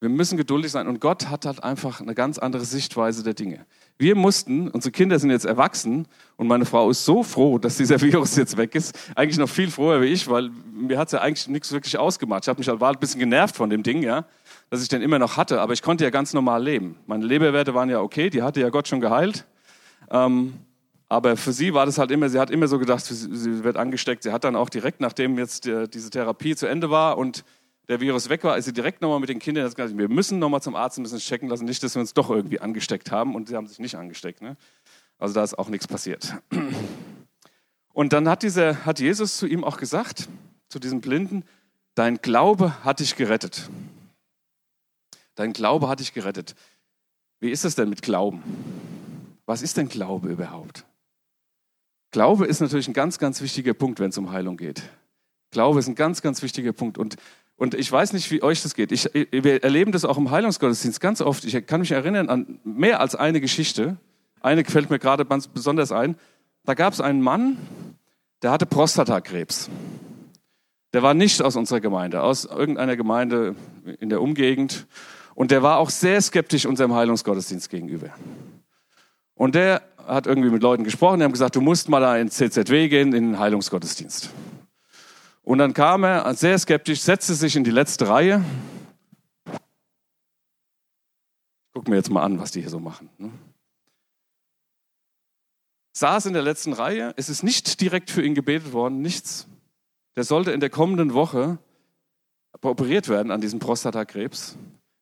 Wir müssen geduldig sein und Gott hat halt einfach eine ganz andere Sichtweise der Dinge. Wir mussten, unsere Kinder sind jetzt erwachsen und meine Frau ist so froh, dass dieser Virus jetzt weg ist. Eigentlich noch viel froher wie ich, weil mir hat es ja eigentlich nichts wirklich ausgemacht. Ich habe mich halt war ein bisschen genervt von dem Ding, ja, dass ich den immer noch hatte, aber ich konnte ja ganz normal leben. Meine Leberwerte waren ja okay, die hatte ja Gott schon geheilt. Ähm, aber für sie war das halt immer, sie hat immer so gedacht, sie wird angesteckt. Sie hat dann auch direkt, nachdem jetzt diese Therapie zu Ende war und der Virus weg war, ist sie direkt nochmal mit den Kindern gesagt, wir müssen nochmal zum Arzt, müssen es checken lassen, nicht, dass wir uns doch irgendwie angesteckt haben. Und sie haben sich nicht angesteckt. Ne? Also da ist auch nichts passiert. Und dann hat, dieser, hat Jesus zu ihm auch gesagt, zu diesem Blinden, dein Glaube hat dich gerettet. Dein Glaube hat dich gerettet. Wie ist es denn mit Glauben? Was ist denn Glaube überhaupt? Glaube ist natürlich ein ganz, ganz wichtiger Punkt, wenn es um Heilung geht. Glaube ist ein ganz, ganz wichtiger Punkt. Und, und ich weiß nicht, wie euch das geht. Ich, wir erleben das auch im Heilungsgottesdienst ganz oft. Ich kann mich erinnern an mehr als eine Geschichte. Eine fällt mir gerade besonders ein. Da gab es einen Mann, der hatte Prostatakrebs. Der war nicht aus unserer Gemeinde, aus irgendeiner Gemeinde in der Umgegend. Und der war auch sehr skeptisch unserem Heilungsgottesdienst gegenüber. Und der hat irgendwie mit Leuten gesprochen, die haben gesagt, du musst mal da ins CZW gehen, in den Heilungsgottesdienst. Und dann kam er sehr skeptisch, setzte sich in die letzte Reihe. Guck mir jetzt mal an, was die hier so machen. Ne? Saß in der letzten Reihe, es ist nicht direkt für ihn gebetet worden, nichts. Der sollte in der kommenden Woche operiert werden an diesem Prostatakrebs.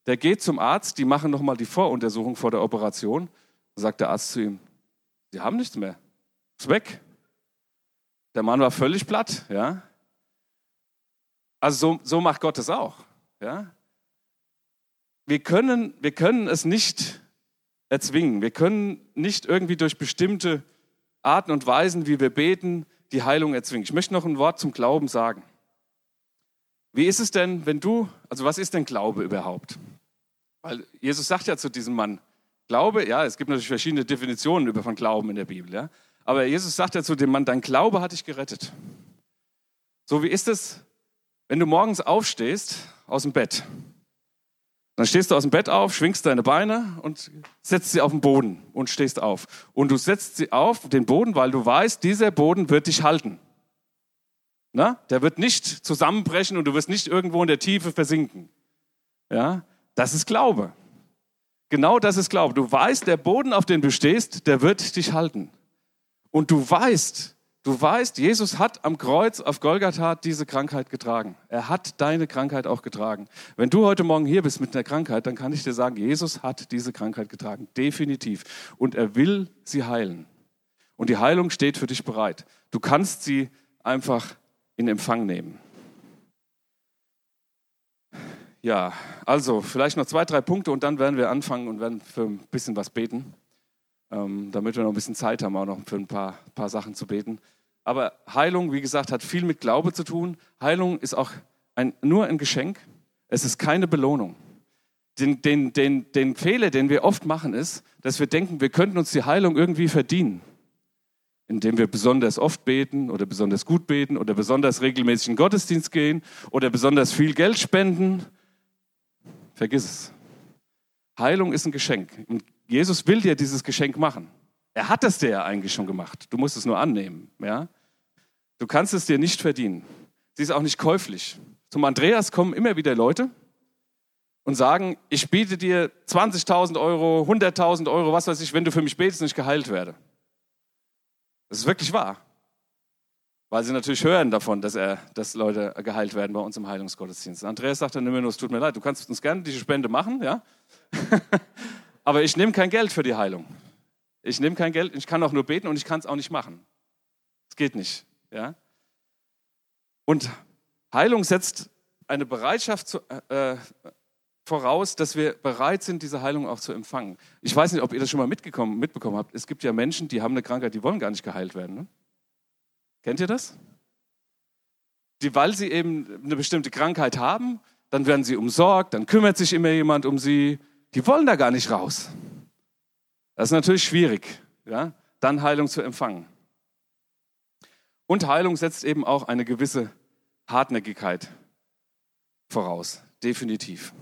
Der geht zum Arzt, die machen nochmal die Voruntersuchung vor der Operation. Sagt der Arzt zu ihm, Sie haben nichts mehr. Ist weg. Der Mann war völlig platt, ja. Also so, so macht Gott es auch, ja. Wir können, wir können es nicht erzwingen. Wir können nicht irgendwie durch bestimmte Arten und Weisen, wie wir beten, die Heilung erzwingen. Ich möchte noch ein Wort zum Glauben sagen. Wie ist es denn, wenn du, also was ist denn Glaube überhaupt? Weil Jesus sagt ja zu diesem Mann, Glaube, ja, es gibt natürlich verschiedene Definitionen über von Glauben in der Bibel, ja. Aber Jesus sagt ja zu dem Mann, dein Glaube hat dich gerettet. So wie ist es, wenn du morgens aufstehst aus dem Bett? Dann stehst du aus dem Bett auf, schwingst deine Beine und setzt sie auf den Boden und stehst auf. Und du setzt sie auf den Boden, weil du weißt, dieser Boden wird dich halten. Na? Der wird nicht zusammenbrechen und du wirst nicht irgendwo in der Tiefe versinken. Ja? Das ist Glaube. Genau das ist Glaube. Du weißt, der Boden, auf dem du stehst, der wird dich halten. Und du weißt, du weißt, Jesus hat am Kreuz auf Golgatha diese Krankheit getragen. Er hat deine Krankheit auch getragen. Wenn du heute Morgen hier bist mit einer Krankheit, dann kann ich dir sagen, Jesus hat diese Krankheit getragen. Definitiv. Und er will sie heilen. Und die Heilung steht für dich bereit. Du kannst sie einfach in Empfang nehmen. Ja, also vielleicht noch zwei, drei Punkte und dann werden wir anfangen und werden für ein bisschen was beten, ähm, damit wir noch ein bisschen Zeit haben, auch noch für ein paar, paar Sachen zu beten. Aber Heilung, wie gesagt, hat viel mit Glaube zu tun. Heilung ist auch ein, nur ein Geschenk. Es ist keine Belohnung. Den, den, den, den Fehler, den wir oft machen, ist, dass wir denken, wir könnten uns die Heilung irgendwie verdienen indem wir besonders oft beten oder besonders gut beten oder besonders regelmäßig in den Gottesdienst gehen oder besonders viel Geld spenden. Vergiss es. Heilung ist ein Geschenk. Und Jesus will dir dieses Geschenk machen. Er hat es dir ja eigentlich schon gemacht. Du musst es nur annehmen. Ja? Du kannst es dir nicht verdienen. Sie ist auch nicht käuflich. Zum Andreas kommen immer wieder Leute und sagen, ich biete dir 20.000 Euro, 100.000 Euro, was weiß ich, wenn du für mich betest und ich geheilt werde. Das ist wirklich wahr. Weil sie natürlich hören davon, dass, er, dass Leute geheilt werden bei uns im Heilungsgottesdienst. Andreas sagt dann immer nur, es tut mir leid, du kannst uns gerne diese Spende machen, ja? Aber ich nehme kein Geld für die Heilung. Ich nehme kein Geld, ich kann auch nur beten und ich kann es auch nicht machen. Es geht nicht, ja? Und Heilung setzt eine Bereitschaft zu, äh, voraus, dass wir bereit sind, diese Heilung auch zu empfangen. Ich weiß nicht, ob ihr das schon mal mitbekommen habt. Es gibt ja Menschen, die haben eine Krankheit, die wollen gar nicht geheilt werden. Ne? Kennt ihr das? Die, weil sie eben eine bestimmte Krankheit haben, dann werden sie umsorgt, dann kümmert sich immer jemand um sie. Die wollen da gar nicht raus. Das ist natürlich schwierig, ja? dann Heilung zu empfangen. Und Heilung setzt eben auch eine gewisse Hartnäckigkeit voraus, definitiv.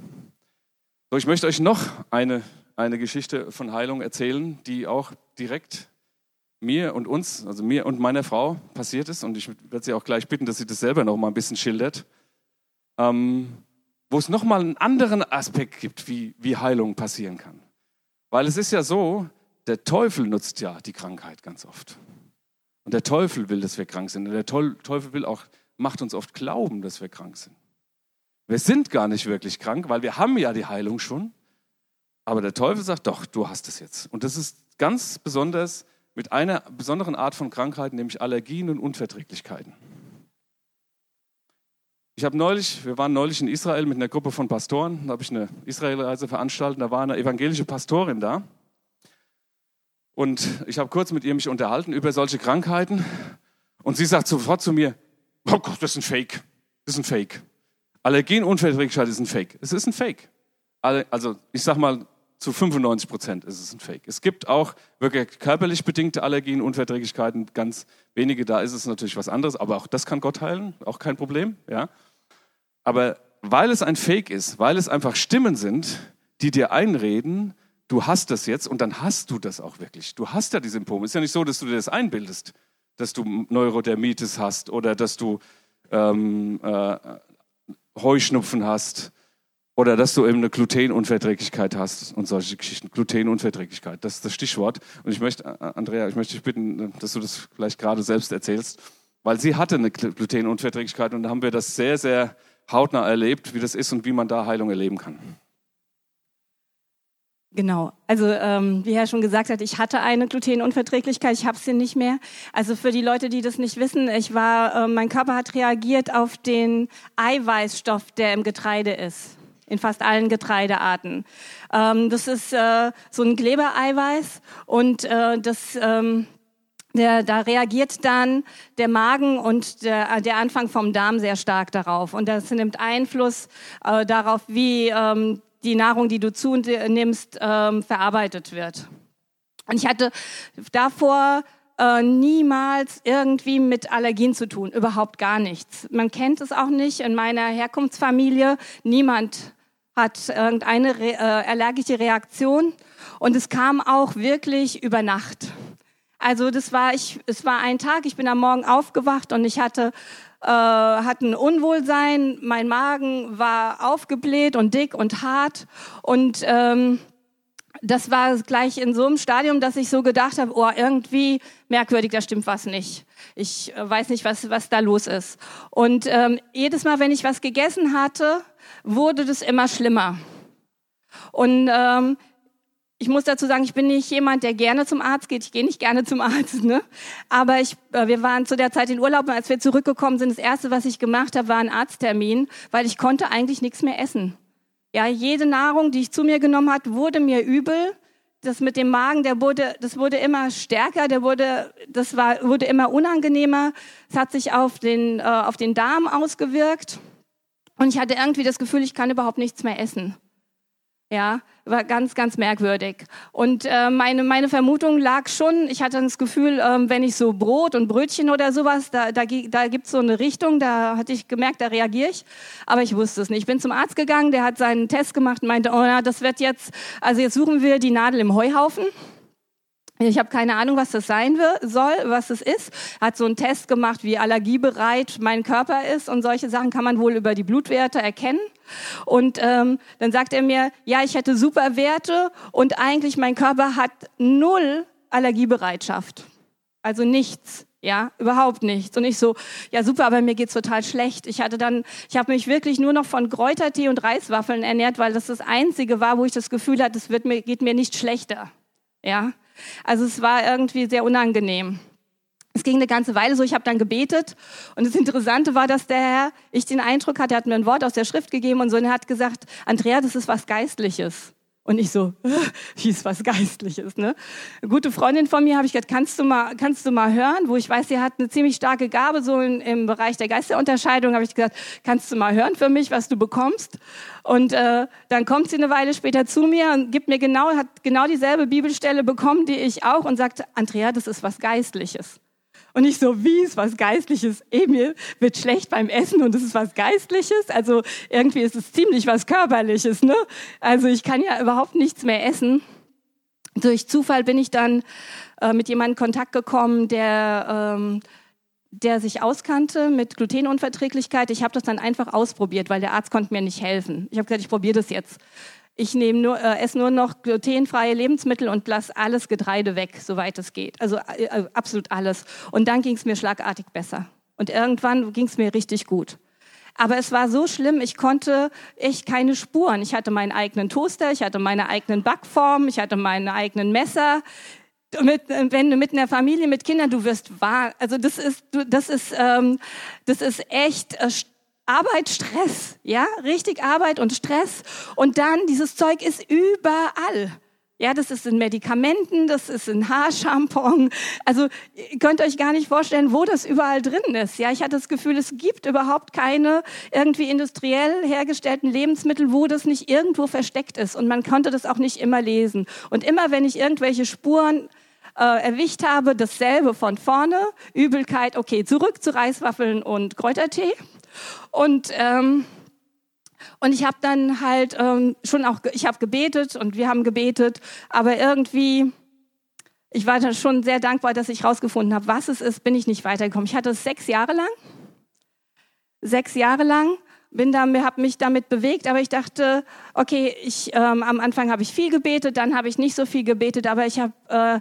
So, ich möchte euch noch eine, eine Geschichte von Heilung erzählen, die auch direkt mir und uns, also mir und meiner Frau passiert ist. Und ich werde sie auch gleich bitten, dass sie das selber noch mal ein bisschen schildert. Ähm, wo es noch mal einen anderen Aspekt gibt, wie, wie Heilung passieren kann. Weil es ist ja so, der Teufel nutzt ja die Krankheit ganz oft. Und der Teufel will, dass wir krank sind. Und der Teufel will auch, macht uns oft glauben, dass wir krank sind. Wir sind gar nicht wirklich krank, weil wir haben ja die Heilung schon. Aber der Teufel sagt, doch, du hast es jetzt. Und das ist ganz besonders mit einer besonderen Art von Krankheit, nämlich Allergien und Unverträglichkeiten. Ich habe neulich, wir waren neulich in Israel mit einer Gruppe von Pastoren, da habe ich eine Israelreise veranstaltet, da war eine evangelische Pastorin da. Und ich habe kurz mit ihr mich unterhalten über solche Krankheiten. Und sie sagt sofort zu mir, oh Gott, das ist ein Fake. Das ist ein Fake. Allergenunverträglichkeit ist ein Fake. Es ist ein Fake. Also ich sag mal, zu 95 Prozent ist es ein Fake. Es gibt auch wirklich körperlich bedingte Allergenunverträglichkeiten, ganz wenige, da ist es natürlich was anderes, aber auch das kann Gott heilen, auch kein Problem. Ja? Aber weil es ein Fake ist, weil es einfach Stimmen sind, die dir einreden, du hast das jetzt und dann hast du das auch wirklich. Du hast ja die Symptome. Es ist ja nicht so, dass du dir das einbildest, dass du Neurodermitis hast oder dass du ähm, äh, Heuschnupfen hast oder dass du eben eine Glutenunverträglichkeit hast und solche Geschichten. Glutenunverträglichkeit, das ist das Stichwort. Und ich möchte, äh, Andrea, ich möchte dich bitten, dass du das vielleicht gerade selbst erzählst, weil sie hatte eine Glutenunverträglichkeit und da haben wir das sehr, sehr hautnah erlebt, wie das ist und wie man da Heilung erleben kann. Genau. Also ähm, wie er schon gesagt hat, ich hatte eine Glutenunverträglichkeit, ich habe sie nicht mehr. Also für die Leute, die das nicht wissen, ich war, äh, mein Körper hat reagiert auf den Eiweißstoff, der im Getreide ist, in fast allen Getreidearten. Ähm, das ist äh, so ein Klebereiweiß und äh, das ähm, der, da reagiert dann der Magen und der, der Anfang vom Darm sehr stark darauf. Und das nimmt Einfluss äh, darauf, wie ähm, die Nahrung, die du zunimmst, ähm, verarbeitet wird. Und ich hatte davor äh, niemals irgendwie mit Allergien zu tun, überhaupt gar nichts. Man kennt es auch nicht in meiner Herkunftsfamilie. Niemand hat irgendeine re äh, allergische Reaktion und es kam auch wirklich über Nacht. Also das war ich, es war ein Tag. Ich bin am Morgen aufgewacht und ich hatte äh, hatten Unwohlsein, mein Magen war aufgebläht und dick und hart und ähm, das war gleich in so einem Stadium, dass ich so gedacht habe, oh, irgendwie merkwürdig, da stimmt was nicht. Ich äh, weiß nicht, was, was da los ist. Und ähm, jedes Mal, wenn ich was gegessen hatte, wurde das immer schlimmer. Und ähm, ich muss dazu sagen, ich bin nicht jemand, der gerne zum Arzt geht. Ich gehe nicht gerne zum Arzt. Ne? Aber ich, äh, wir waren zu der Zeit in Urlaub und als wir zurückgekommen sind, das Erste, was ich gemacht habe, war ein Arzttermin, weil ich konnte eigentlich nichts mehr essen. Ja, jede Nahrung, die ich zu mir genommen hat, wurde mir übel. Das mit dem Magen, der wurde, das wurde immer stärker, der wurde, das war, wurde immer unangenehmer. Es hat sich auf den, äh, auf den Darm ausgewirkt. Und ich hatte irgendwie das Gefühl, ich kann überhaupt nichts mehr essen. Ja, war ganz, ganz merkwürdig. Und äh, meine, meine Vermutung lag schon, ich hatte das Gefühl, ähm, wenn ich so Brot und Brötchen oder sowas, da, da, da gibt's so eine Richtung, da hatte ich gemerkt, da reagiere ich. Aber ich wusste es nicht. Ich bin zum Arzt gegangen, der hat seinen Test gemacht und meinte, oh ja, das wird jetzt, also jetzt suchen wir die Nadel im Heuhaufen. Ich habe keine Ahnung, was das sein soll, was es ist. Hat so einen Test gemacht, wie allergiebereit mein Körper ist und solche Sachen kann man wohl über die Blutwerte erkennen. Und ähm, dann sagt er mir, ja, ich hätte super Werte und eigentlich mein Körper hat null Allergiebereitschaft. Also nichts. Ja, überhaupt nichts. Und ich so, ja super, aber mir geht's total schlecht. Ich hatte dann, ich habe mich wirklich nur noch von Kräutertee und Reiswaffeln ernährt, weil das das einzige war, wo ich das Gefühl hatte, es wird mir, geht mir nicht schlechter. Ja, also es war irgendwie sehr unangenehm. Es ging eine ganze Weile so, ich habe dann gebetet und das Interessante war, dass der Herr, ich den Eindruck hatte, er hat mir ein Wort aus der Schrift gegeben und so und er hat gesagt, Andrea, das ist was Geistliches. Und ich so, wie ist was Geistliches, ne? Eine gute Freundin von mir habe ich gesagt, kannst du mal, kannst du mal hören, wo ich weiß, sie hat eine ziemlich starke Gabe, so in, im Bereich der Geisterunterscheidung, habe ich gesagt, kannst du mal hören für mich, was du bekommst? Und äh, dann kommt sie eine Weile später zu mir und gibt mir genau, hat genau dieselbe Bibelstelle bekommen, die ich auch, und sagt, Andrea, das ist was Geistliches. Und ich so, wie ist was Geistliches? Emil wird schlecht beim Essen und es ist was Geistliches. Also irgendwie ist es ziemlich was Körperliches, ne? Also ich kann ja überhaupt nichts mehr essen. Durch Zufall bin ich dann äh, mit jemandem in Kontakt gekommen, der ähm, der sich auskannte mit Glutenunverträglichkeit. Ich habe das dann einfach ausprobiert, weil der Arzt konnte mir nicht helfen. Ich habe gesagt, ich probiere das jetzt. Ich nehme nur, äh, esse nur noch glutenfreie Lebensmittel und lasse alles Getreide weg, soweit es geht. Also äh, absolut alles. Und dann ging es mir schlagartig besser. Und irgendwann ging es mir richtig gut. Aber es war so schlimm, ich konnte echt keine Spuren. Ich hatte meinen eigenen Toaster, ich hatte meine eigenen Backformen, ich hatte meine eigenen Messer. Mit, wenn du mit einer Familie, mit Kindern, du wirst wahr. Also das ist, das ist, ähm, das ist echt äh, Arbeit, Stress, ja, richtig Arbeit und Stress. Und dann, dieses Zeug ist überall. Ja, das ist in Medikamenten, das ist in Haarshampon. Also, ihr könnt euch gar nicht vorstellen, wo das überall drin ist. Ja, ich hatte das Gefühl, es gibt überhaupt keine irgendwie industriell hergestellten Lebensmittel, wo das nicht irgendwo versteckt ist. Und man konnte das auch nicht immer lesen. Und immer, wenn ich irgendwelche Spuren äh, erwischt habe, dasselbe von vorne, Übelkeit, okay, zurück zu Reiswaffeln und Kräutertee. Und ähm, und ich habe dann halt ähm, schon auch, ich habe gebetet und wir haben gebetet, aber irgendwie, ich war dann schon sehr dankbar, dass ich rausgefunden habe, was es ist, bin ich nicht weitergekommen. Ich hatte es sechs Jahre lang, sechs Jahre lang, bin da, habe mich damit bewegt, aber ich dachte, okay, ich ähm, am Anfang habe ich viel gebetet, dann habe ich nicht so viel gebetet, aber ich habe äh,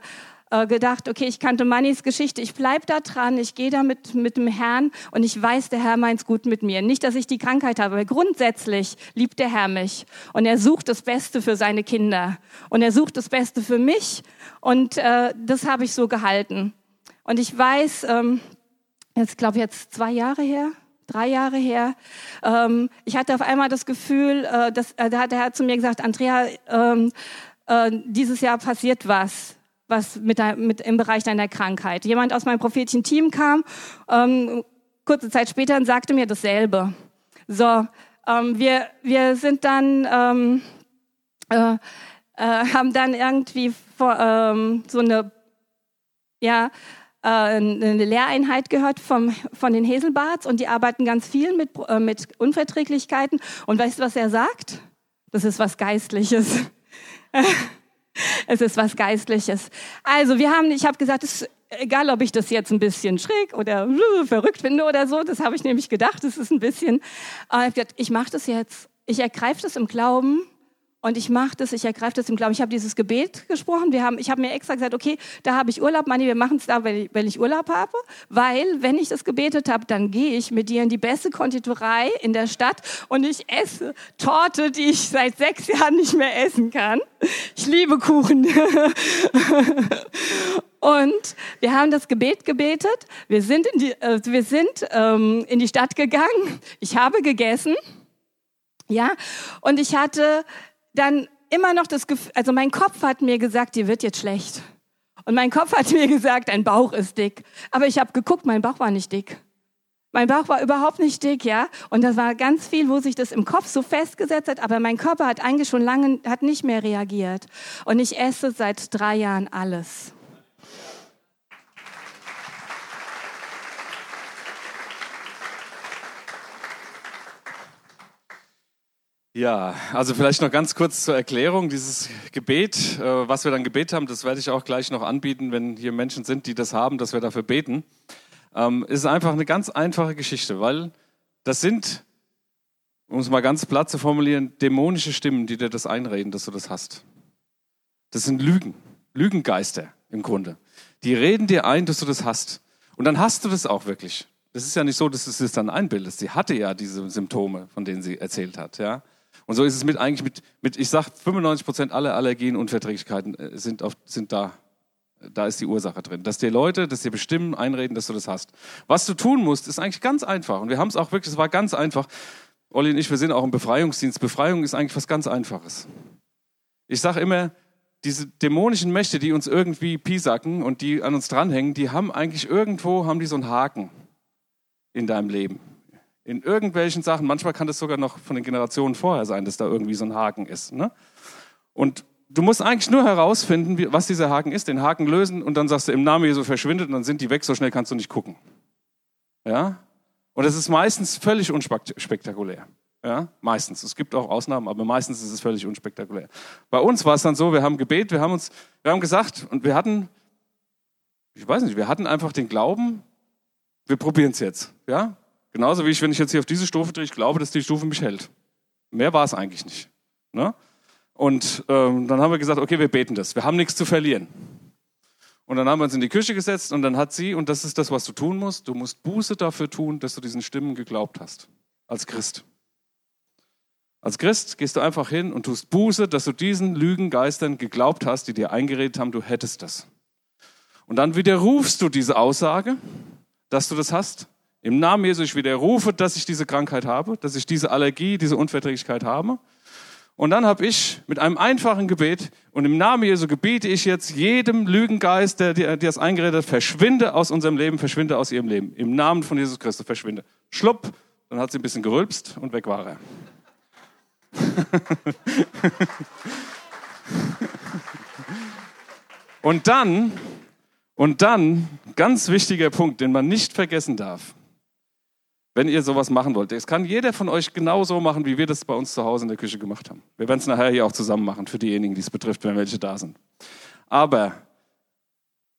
äh, gedacht, okay, ich kannte Mannys Geschichte, ich bleib da dran, ich gehe da mit, mit dem Herrn und ich weiß, der Herr meint's gut mit mir. Nicht, dass ich die Krankheit habe, aber grundsätzlich liebt der Herr mich und er sucht das Beste für seine Kinder und er sucht das Beste für mich und äh, das habe ich so gehalten. Und ich weiß, ähm, jetzt glaube jetzt zwei Jahre her, drei Jahre her. Ähm, ich hatte auf einmal das Gefühl, äh, dass, äh, da hat der Herr zu mir gesagt, Andrea, ähm, äh, dieses Jahr passiert was was mit, mit im Bereich deiner Krankheit. Jemand aus meinem prophetischen Team kam, ähm, kurze Zeit später und sagte mir dasselbe. So, ähm, wir, wir sind dann, ähm, äh, äh, haben dann irgendwie vor, ähm, so eine, ja, äh, eine Lehreinheit gehört vom, von den Heselbarts und die arbeiten ganz viel mit, äh, mit Unverträglichkeiten. Und weißt du, was er sagt? Das ist was Geistliches. es ist was Geistliches. Also wir haben, ich habe gesagt, es ist egal, ob ich das jetzt ein bisschen schräg oder verrückt finde oder so, das habe ich nämlich gedacht, es ist ein bisschen. Aber ich, ich mache das jetzt. Ich ergreife das im Glauben und ich mache das, ich ergreife das im Glauben. Ich habe dieses Gebet gesprochen. Wir haben, ich habe mir extra gesagt, okay, da habe ich Urlaub, Manni, wir machen es da, wenn ich, wenn ich Urlaub habe. Weil, wenn ich das gebetet habe, dann gehe ich mit dir in die beste Konditorei in der Stadt und ich esse Torte, die ich seit sechs Jahren nicht mehr essen kann. Ich liebe Kuchen. Und wir haben das Gebet gebetet. Wir sind in die, äh, wir sind, ähm, in die Stadt gegangen. Ich habe gegessen. Ja, und ich hatte dann immer noch das Gefühl, also mein Kopf hat mir gesagt, dir wird jetzt schlecht. Und mein Kopf hat mir gesagt, dein Bauch ist dick. Aber ich habe geguckt, mein Bauch war nicht dick. Mein Bauch war überhaupt nicht dick, ja. Und das war ganz viel, wo sich das im Kopf so festgesetzt hat. Aber mein Körper hat eigentlich schon lange, hat nicht mehr reagiert. Und ich esse seit drei Jahren alles. Ja, also vielleicht noch ganz kurz zur Erklärung. Dieses Gebet, äh, was wir dann gebetet haben, das werde ich auch gleich noch anbieten, wenn hier Menschen sind, die das haben, dass wir dafür beten. Ähm, ist einfach eine ganz einfache Geschichte, weil das sind, um es mal ganz platt zu formulieren, dämonische Stimmen, die dir das einreden, dass du das hast. Das sind Lügen, Lügengeister im Grunde. Die reden dir ein, dass du das hast. Und dann hast du das auch wirklich. Das ist ja nicht so, dass du es dann einbildest. Sie hatte ja diese Symptome, von denen sie erzählt hat, ja. Und so ist es mit eigentlich mit, mit ich sag 95 Prozent aller Allergien und Verträglichkeiten äh, sind, auf, sind da. Da ist die Ursache drin. Dass dir Leute, dass dir bestimmen, einreden, dass du das hast. Was du tun musst, ist eigentlich ganz einfach. Und wir haben es auch wirklich, es war ganz einfach. Olli und ich, wir sind auch im Befreiungsdienst. Befreiung ist eigentlich was ganz Einfaches. Ich sage immer, diese dämonischen Mächte, die uns irgendwie piesacken und die an uns dranhängen, die haben eigentlich irgendwo, haben die so einen Haken in deinem Leben in irgendwelchen Sachen. Manchmal kann das sogar noch von den Generationen vorher sein, dass da irgendwie so ein Haken ist. Ne? Und du musst eigentlich nur herausfinden, was dieser Haken ist, den Haken lösen und dann sagst du, im Namen Jesu verschwindet und dann sind die weg, so schnell kannst du nicht gucken. Ja? Und es ist meistens völlig unspektakulär. Ja, meistens. Es gibt auch Ausnahmen, aber meistens ist es völlig unspektakulär. Bei uns war es dann so, wir haben gebet, wir haben uns, wir haben gesagt und wir hatten, ich weiß nicht, wir hatten einfach den Glauben, wir probieren es jetzt. Ja, Genauso wie ich, wenn ich jetzt hier auf diese Stufe drehe, ich glaube, dass die Stufe mich hält. Mehr war es eigentlich nicht. Ne? Und ähm, dann haben wir gesagt, okay, wir beten das. Wir haben nichts zu verlieren. Und dann haben wir uns in die Küche gesetzt und dann hat sie, und das ist das, was du tun musst, du musst Buße dafür tun, dass du diesen Stimmen geglaubt hast. Als Christ. Als Christ gehst du einfach hin und tust Buße, dass du diesen Lügengeistern geglaubt hast, die dir eingeredet haben, du hättest das. Und dann widerrufst du diese Aussage, dass du das hast im Namen Jesu, ich widerrufe, dass ich diese Krankheit habe, dass ich diese Allergie, diese Unverträglichkeit habe. Und dann habe ich mit einem einfachen Gebet und im Namen Jesu gebiete ich jetzt jedem Lügengeist, der dir das eingeredet hat, verschwinde aus unserem Leben, verschwinde aus ihrem Leben. Im Namen von Jesus Christus verschwinde. Schlupp, dann hat sie ein bisschen gerülpst und weg war er. und dann, und dann, ganz wichtiger Punkt, den man nicht vergessen darf wenn ihr sowas machen wollt. Es kann jeder von euch genauso machen, wie wir das bei uns zu Hause in der Küche gemacht haben. Wir werden es nachher hier auch zusammen machen für diejenigen, die es betrifft, wenn welche da sind. Aber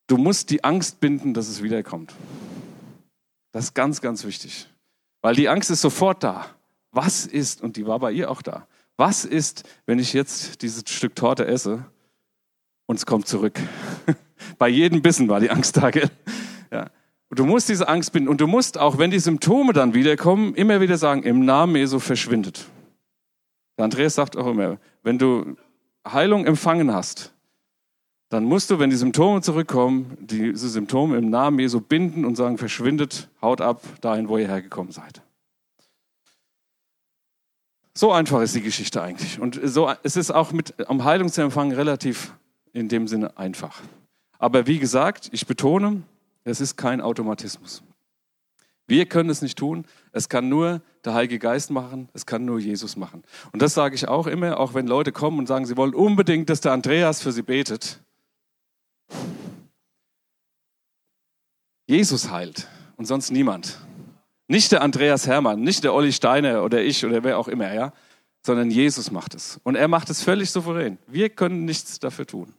du musst die Angst binden, dass es wiederkommt. Das ist ganz, ganz wichtig. Weil die Angst ist sofort da. Was ist, und die war bei ihr auch da, was ist, wenn ich jetzt dieses Stück Torte esse und es kommt zurück? bei jedem Bissen war die Angst da, gell? Du musst diese Angst binden und du musst auch, wenn die Symptome dann wiederkommen, immer wieder sagen, im Namen Jesu verschwindet. Der Andreas sagt auch immer, wenn du Heilung empfangen hast, dann musst du, wenn die Symptome zurückkommen, diese Symptome im Namen Jesu binden und sagen, verschwindet, haut ab dahin, wo ihr hergekommen seid. So einfach ist die Geschichte eigentlich. Und so, es ist auch mit am Heilungsempfang relativ in dem Sinne einfach. Aber wie gesagt, ich betone, es ist kein Automatismus. Wir können es nicht tun. Es kann nur der Heilige Geist machen. Es kann nur Jesus machen. Und das sage ich auch immer, auch wenn Leute kommen und sagen, sie wollen unbedingt, dass der Andreas für sie betet. Jesus heilt und sonst niemand. Nicht der Andreas Hermann, nicht der Olli Steiner oder ich oder wer auch immer, ja, sondern Jesus macht es. Und er macht es völlig souverän. Wir können nichts dafür tun.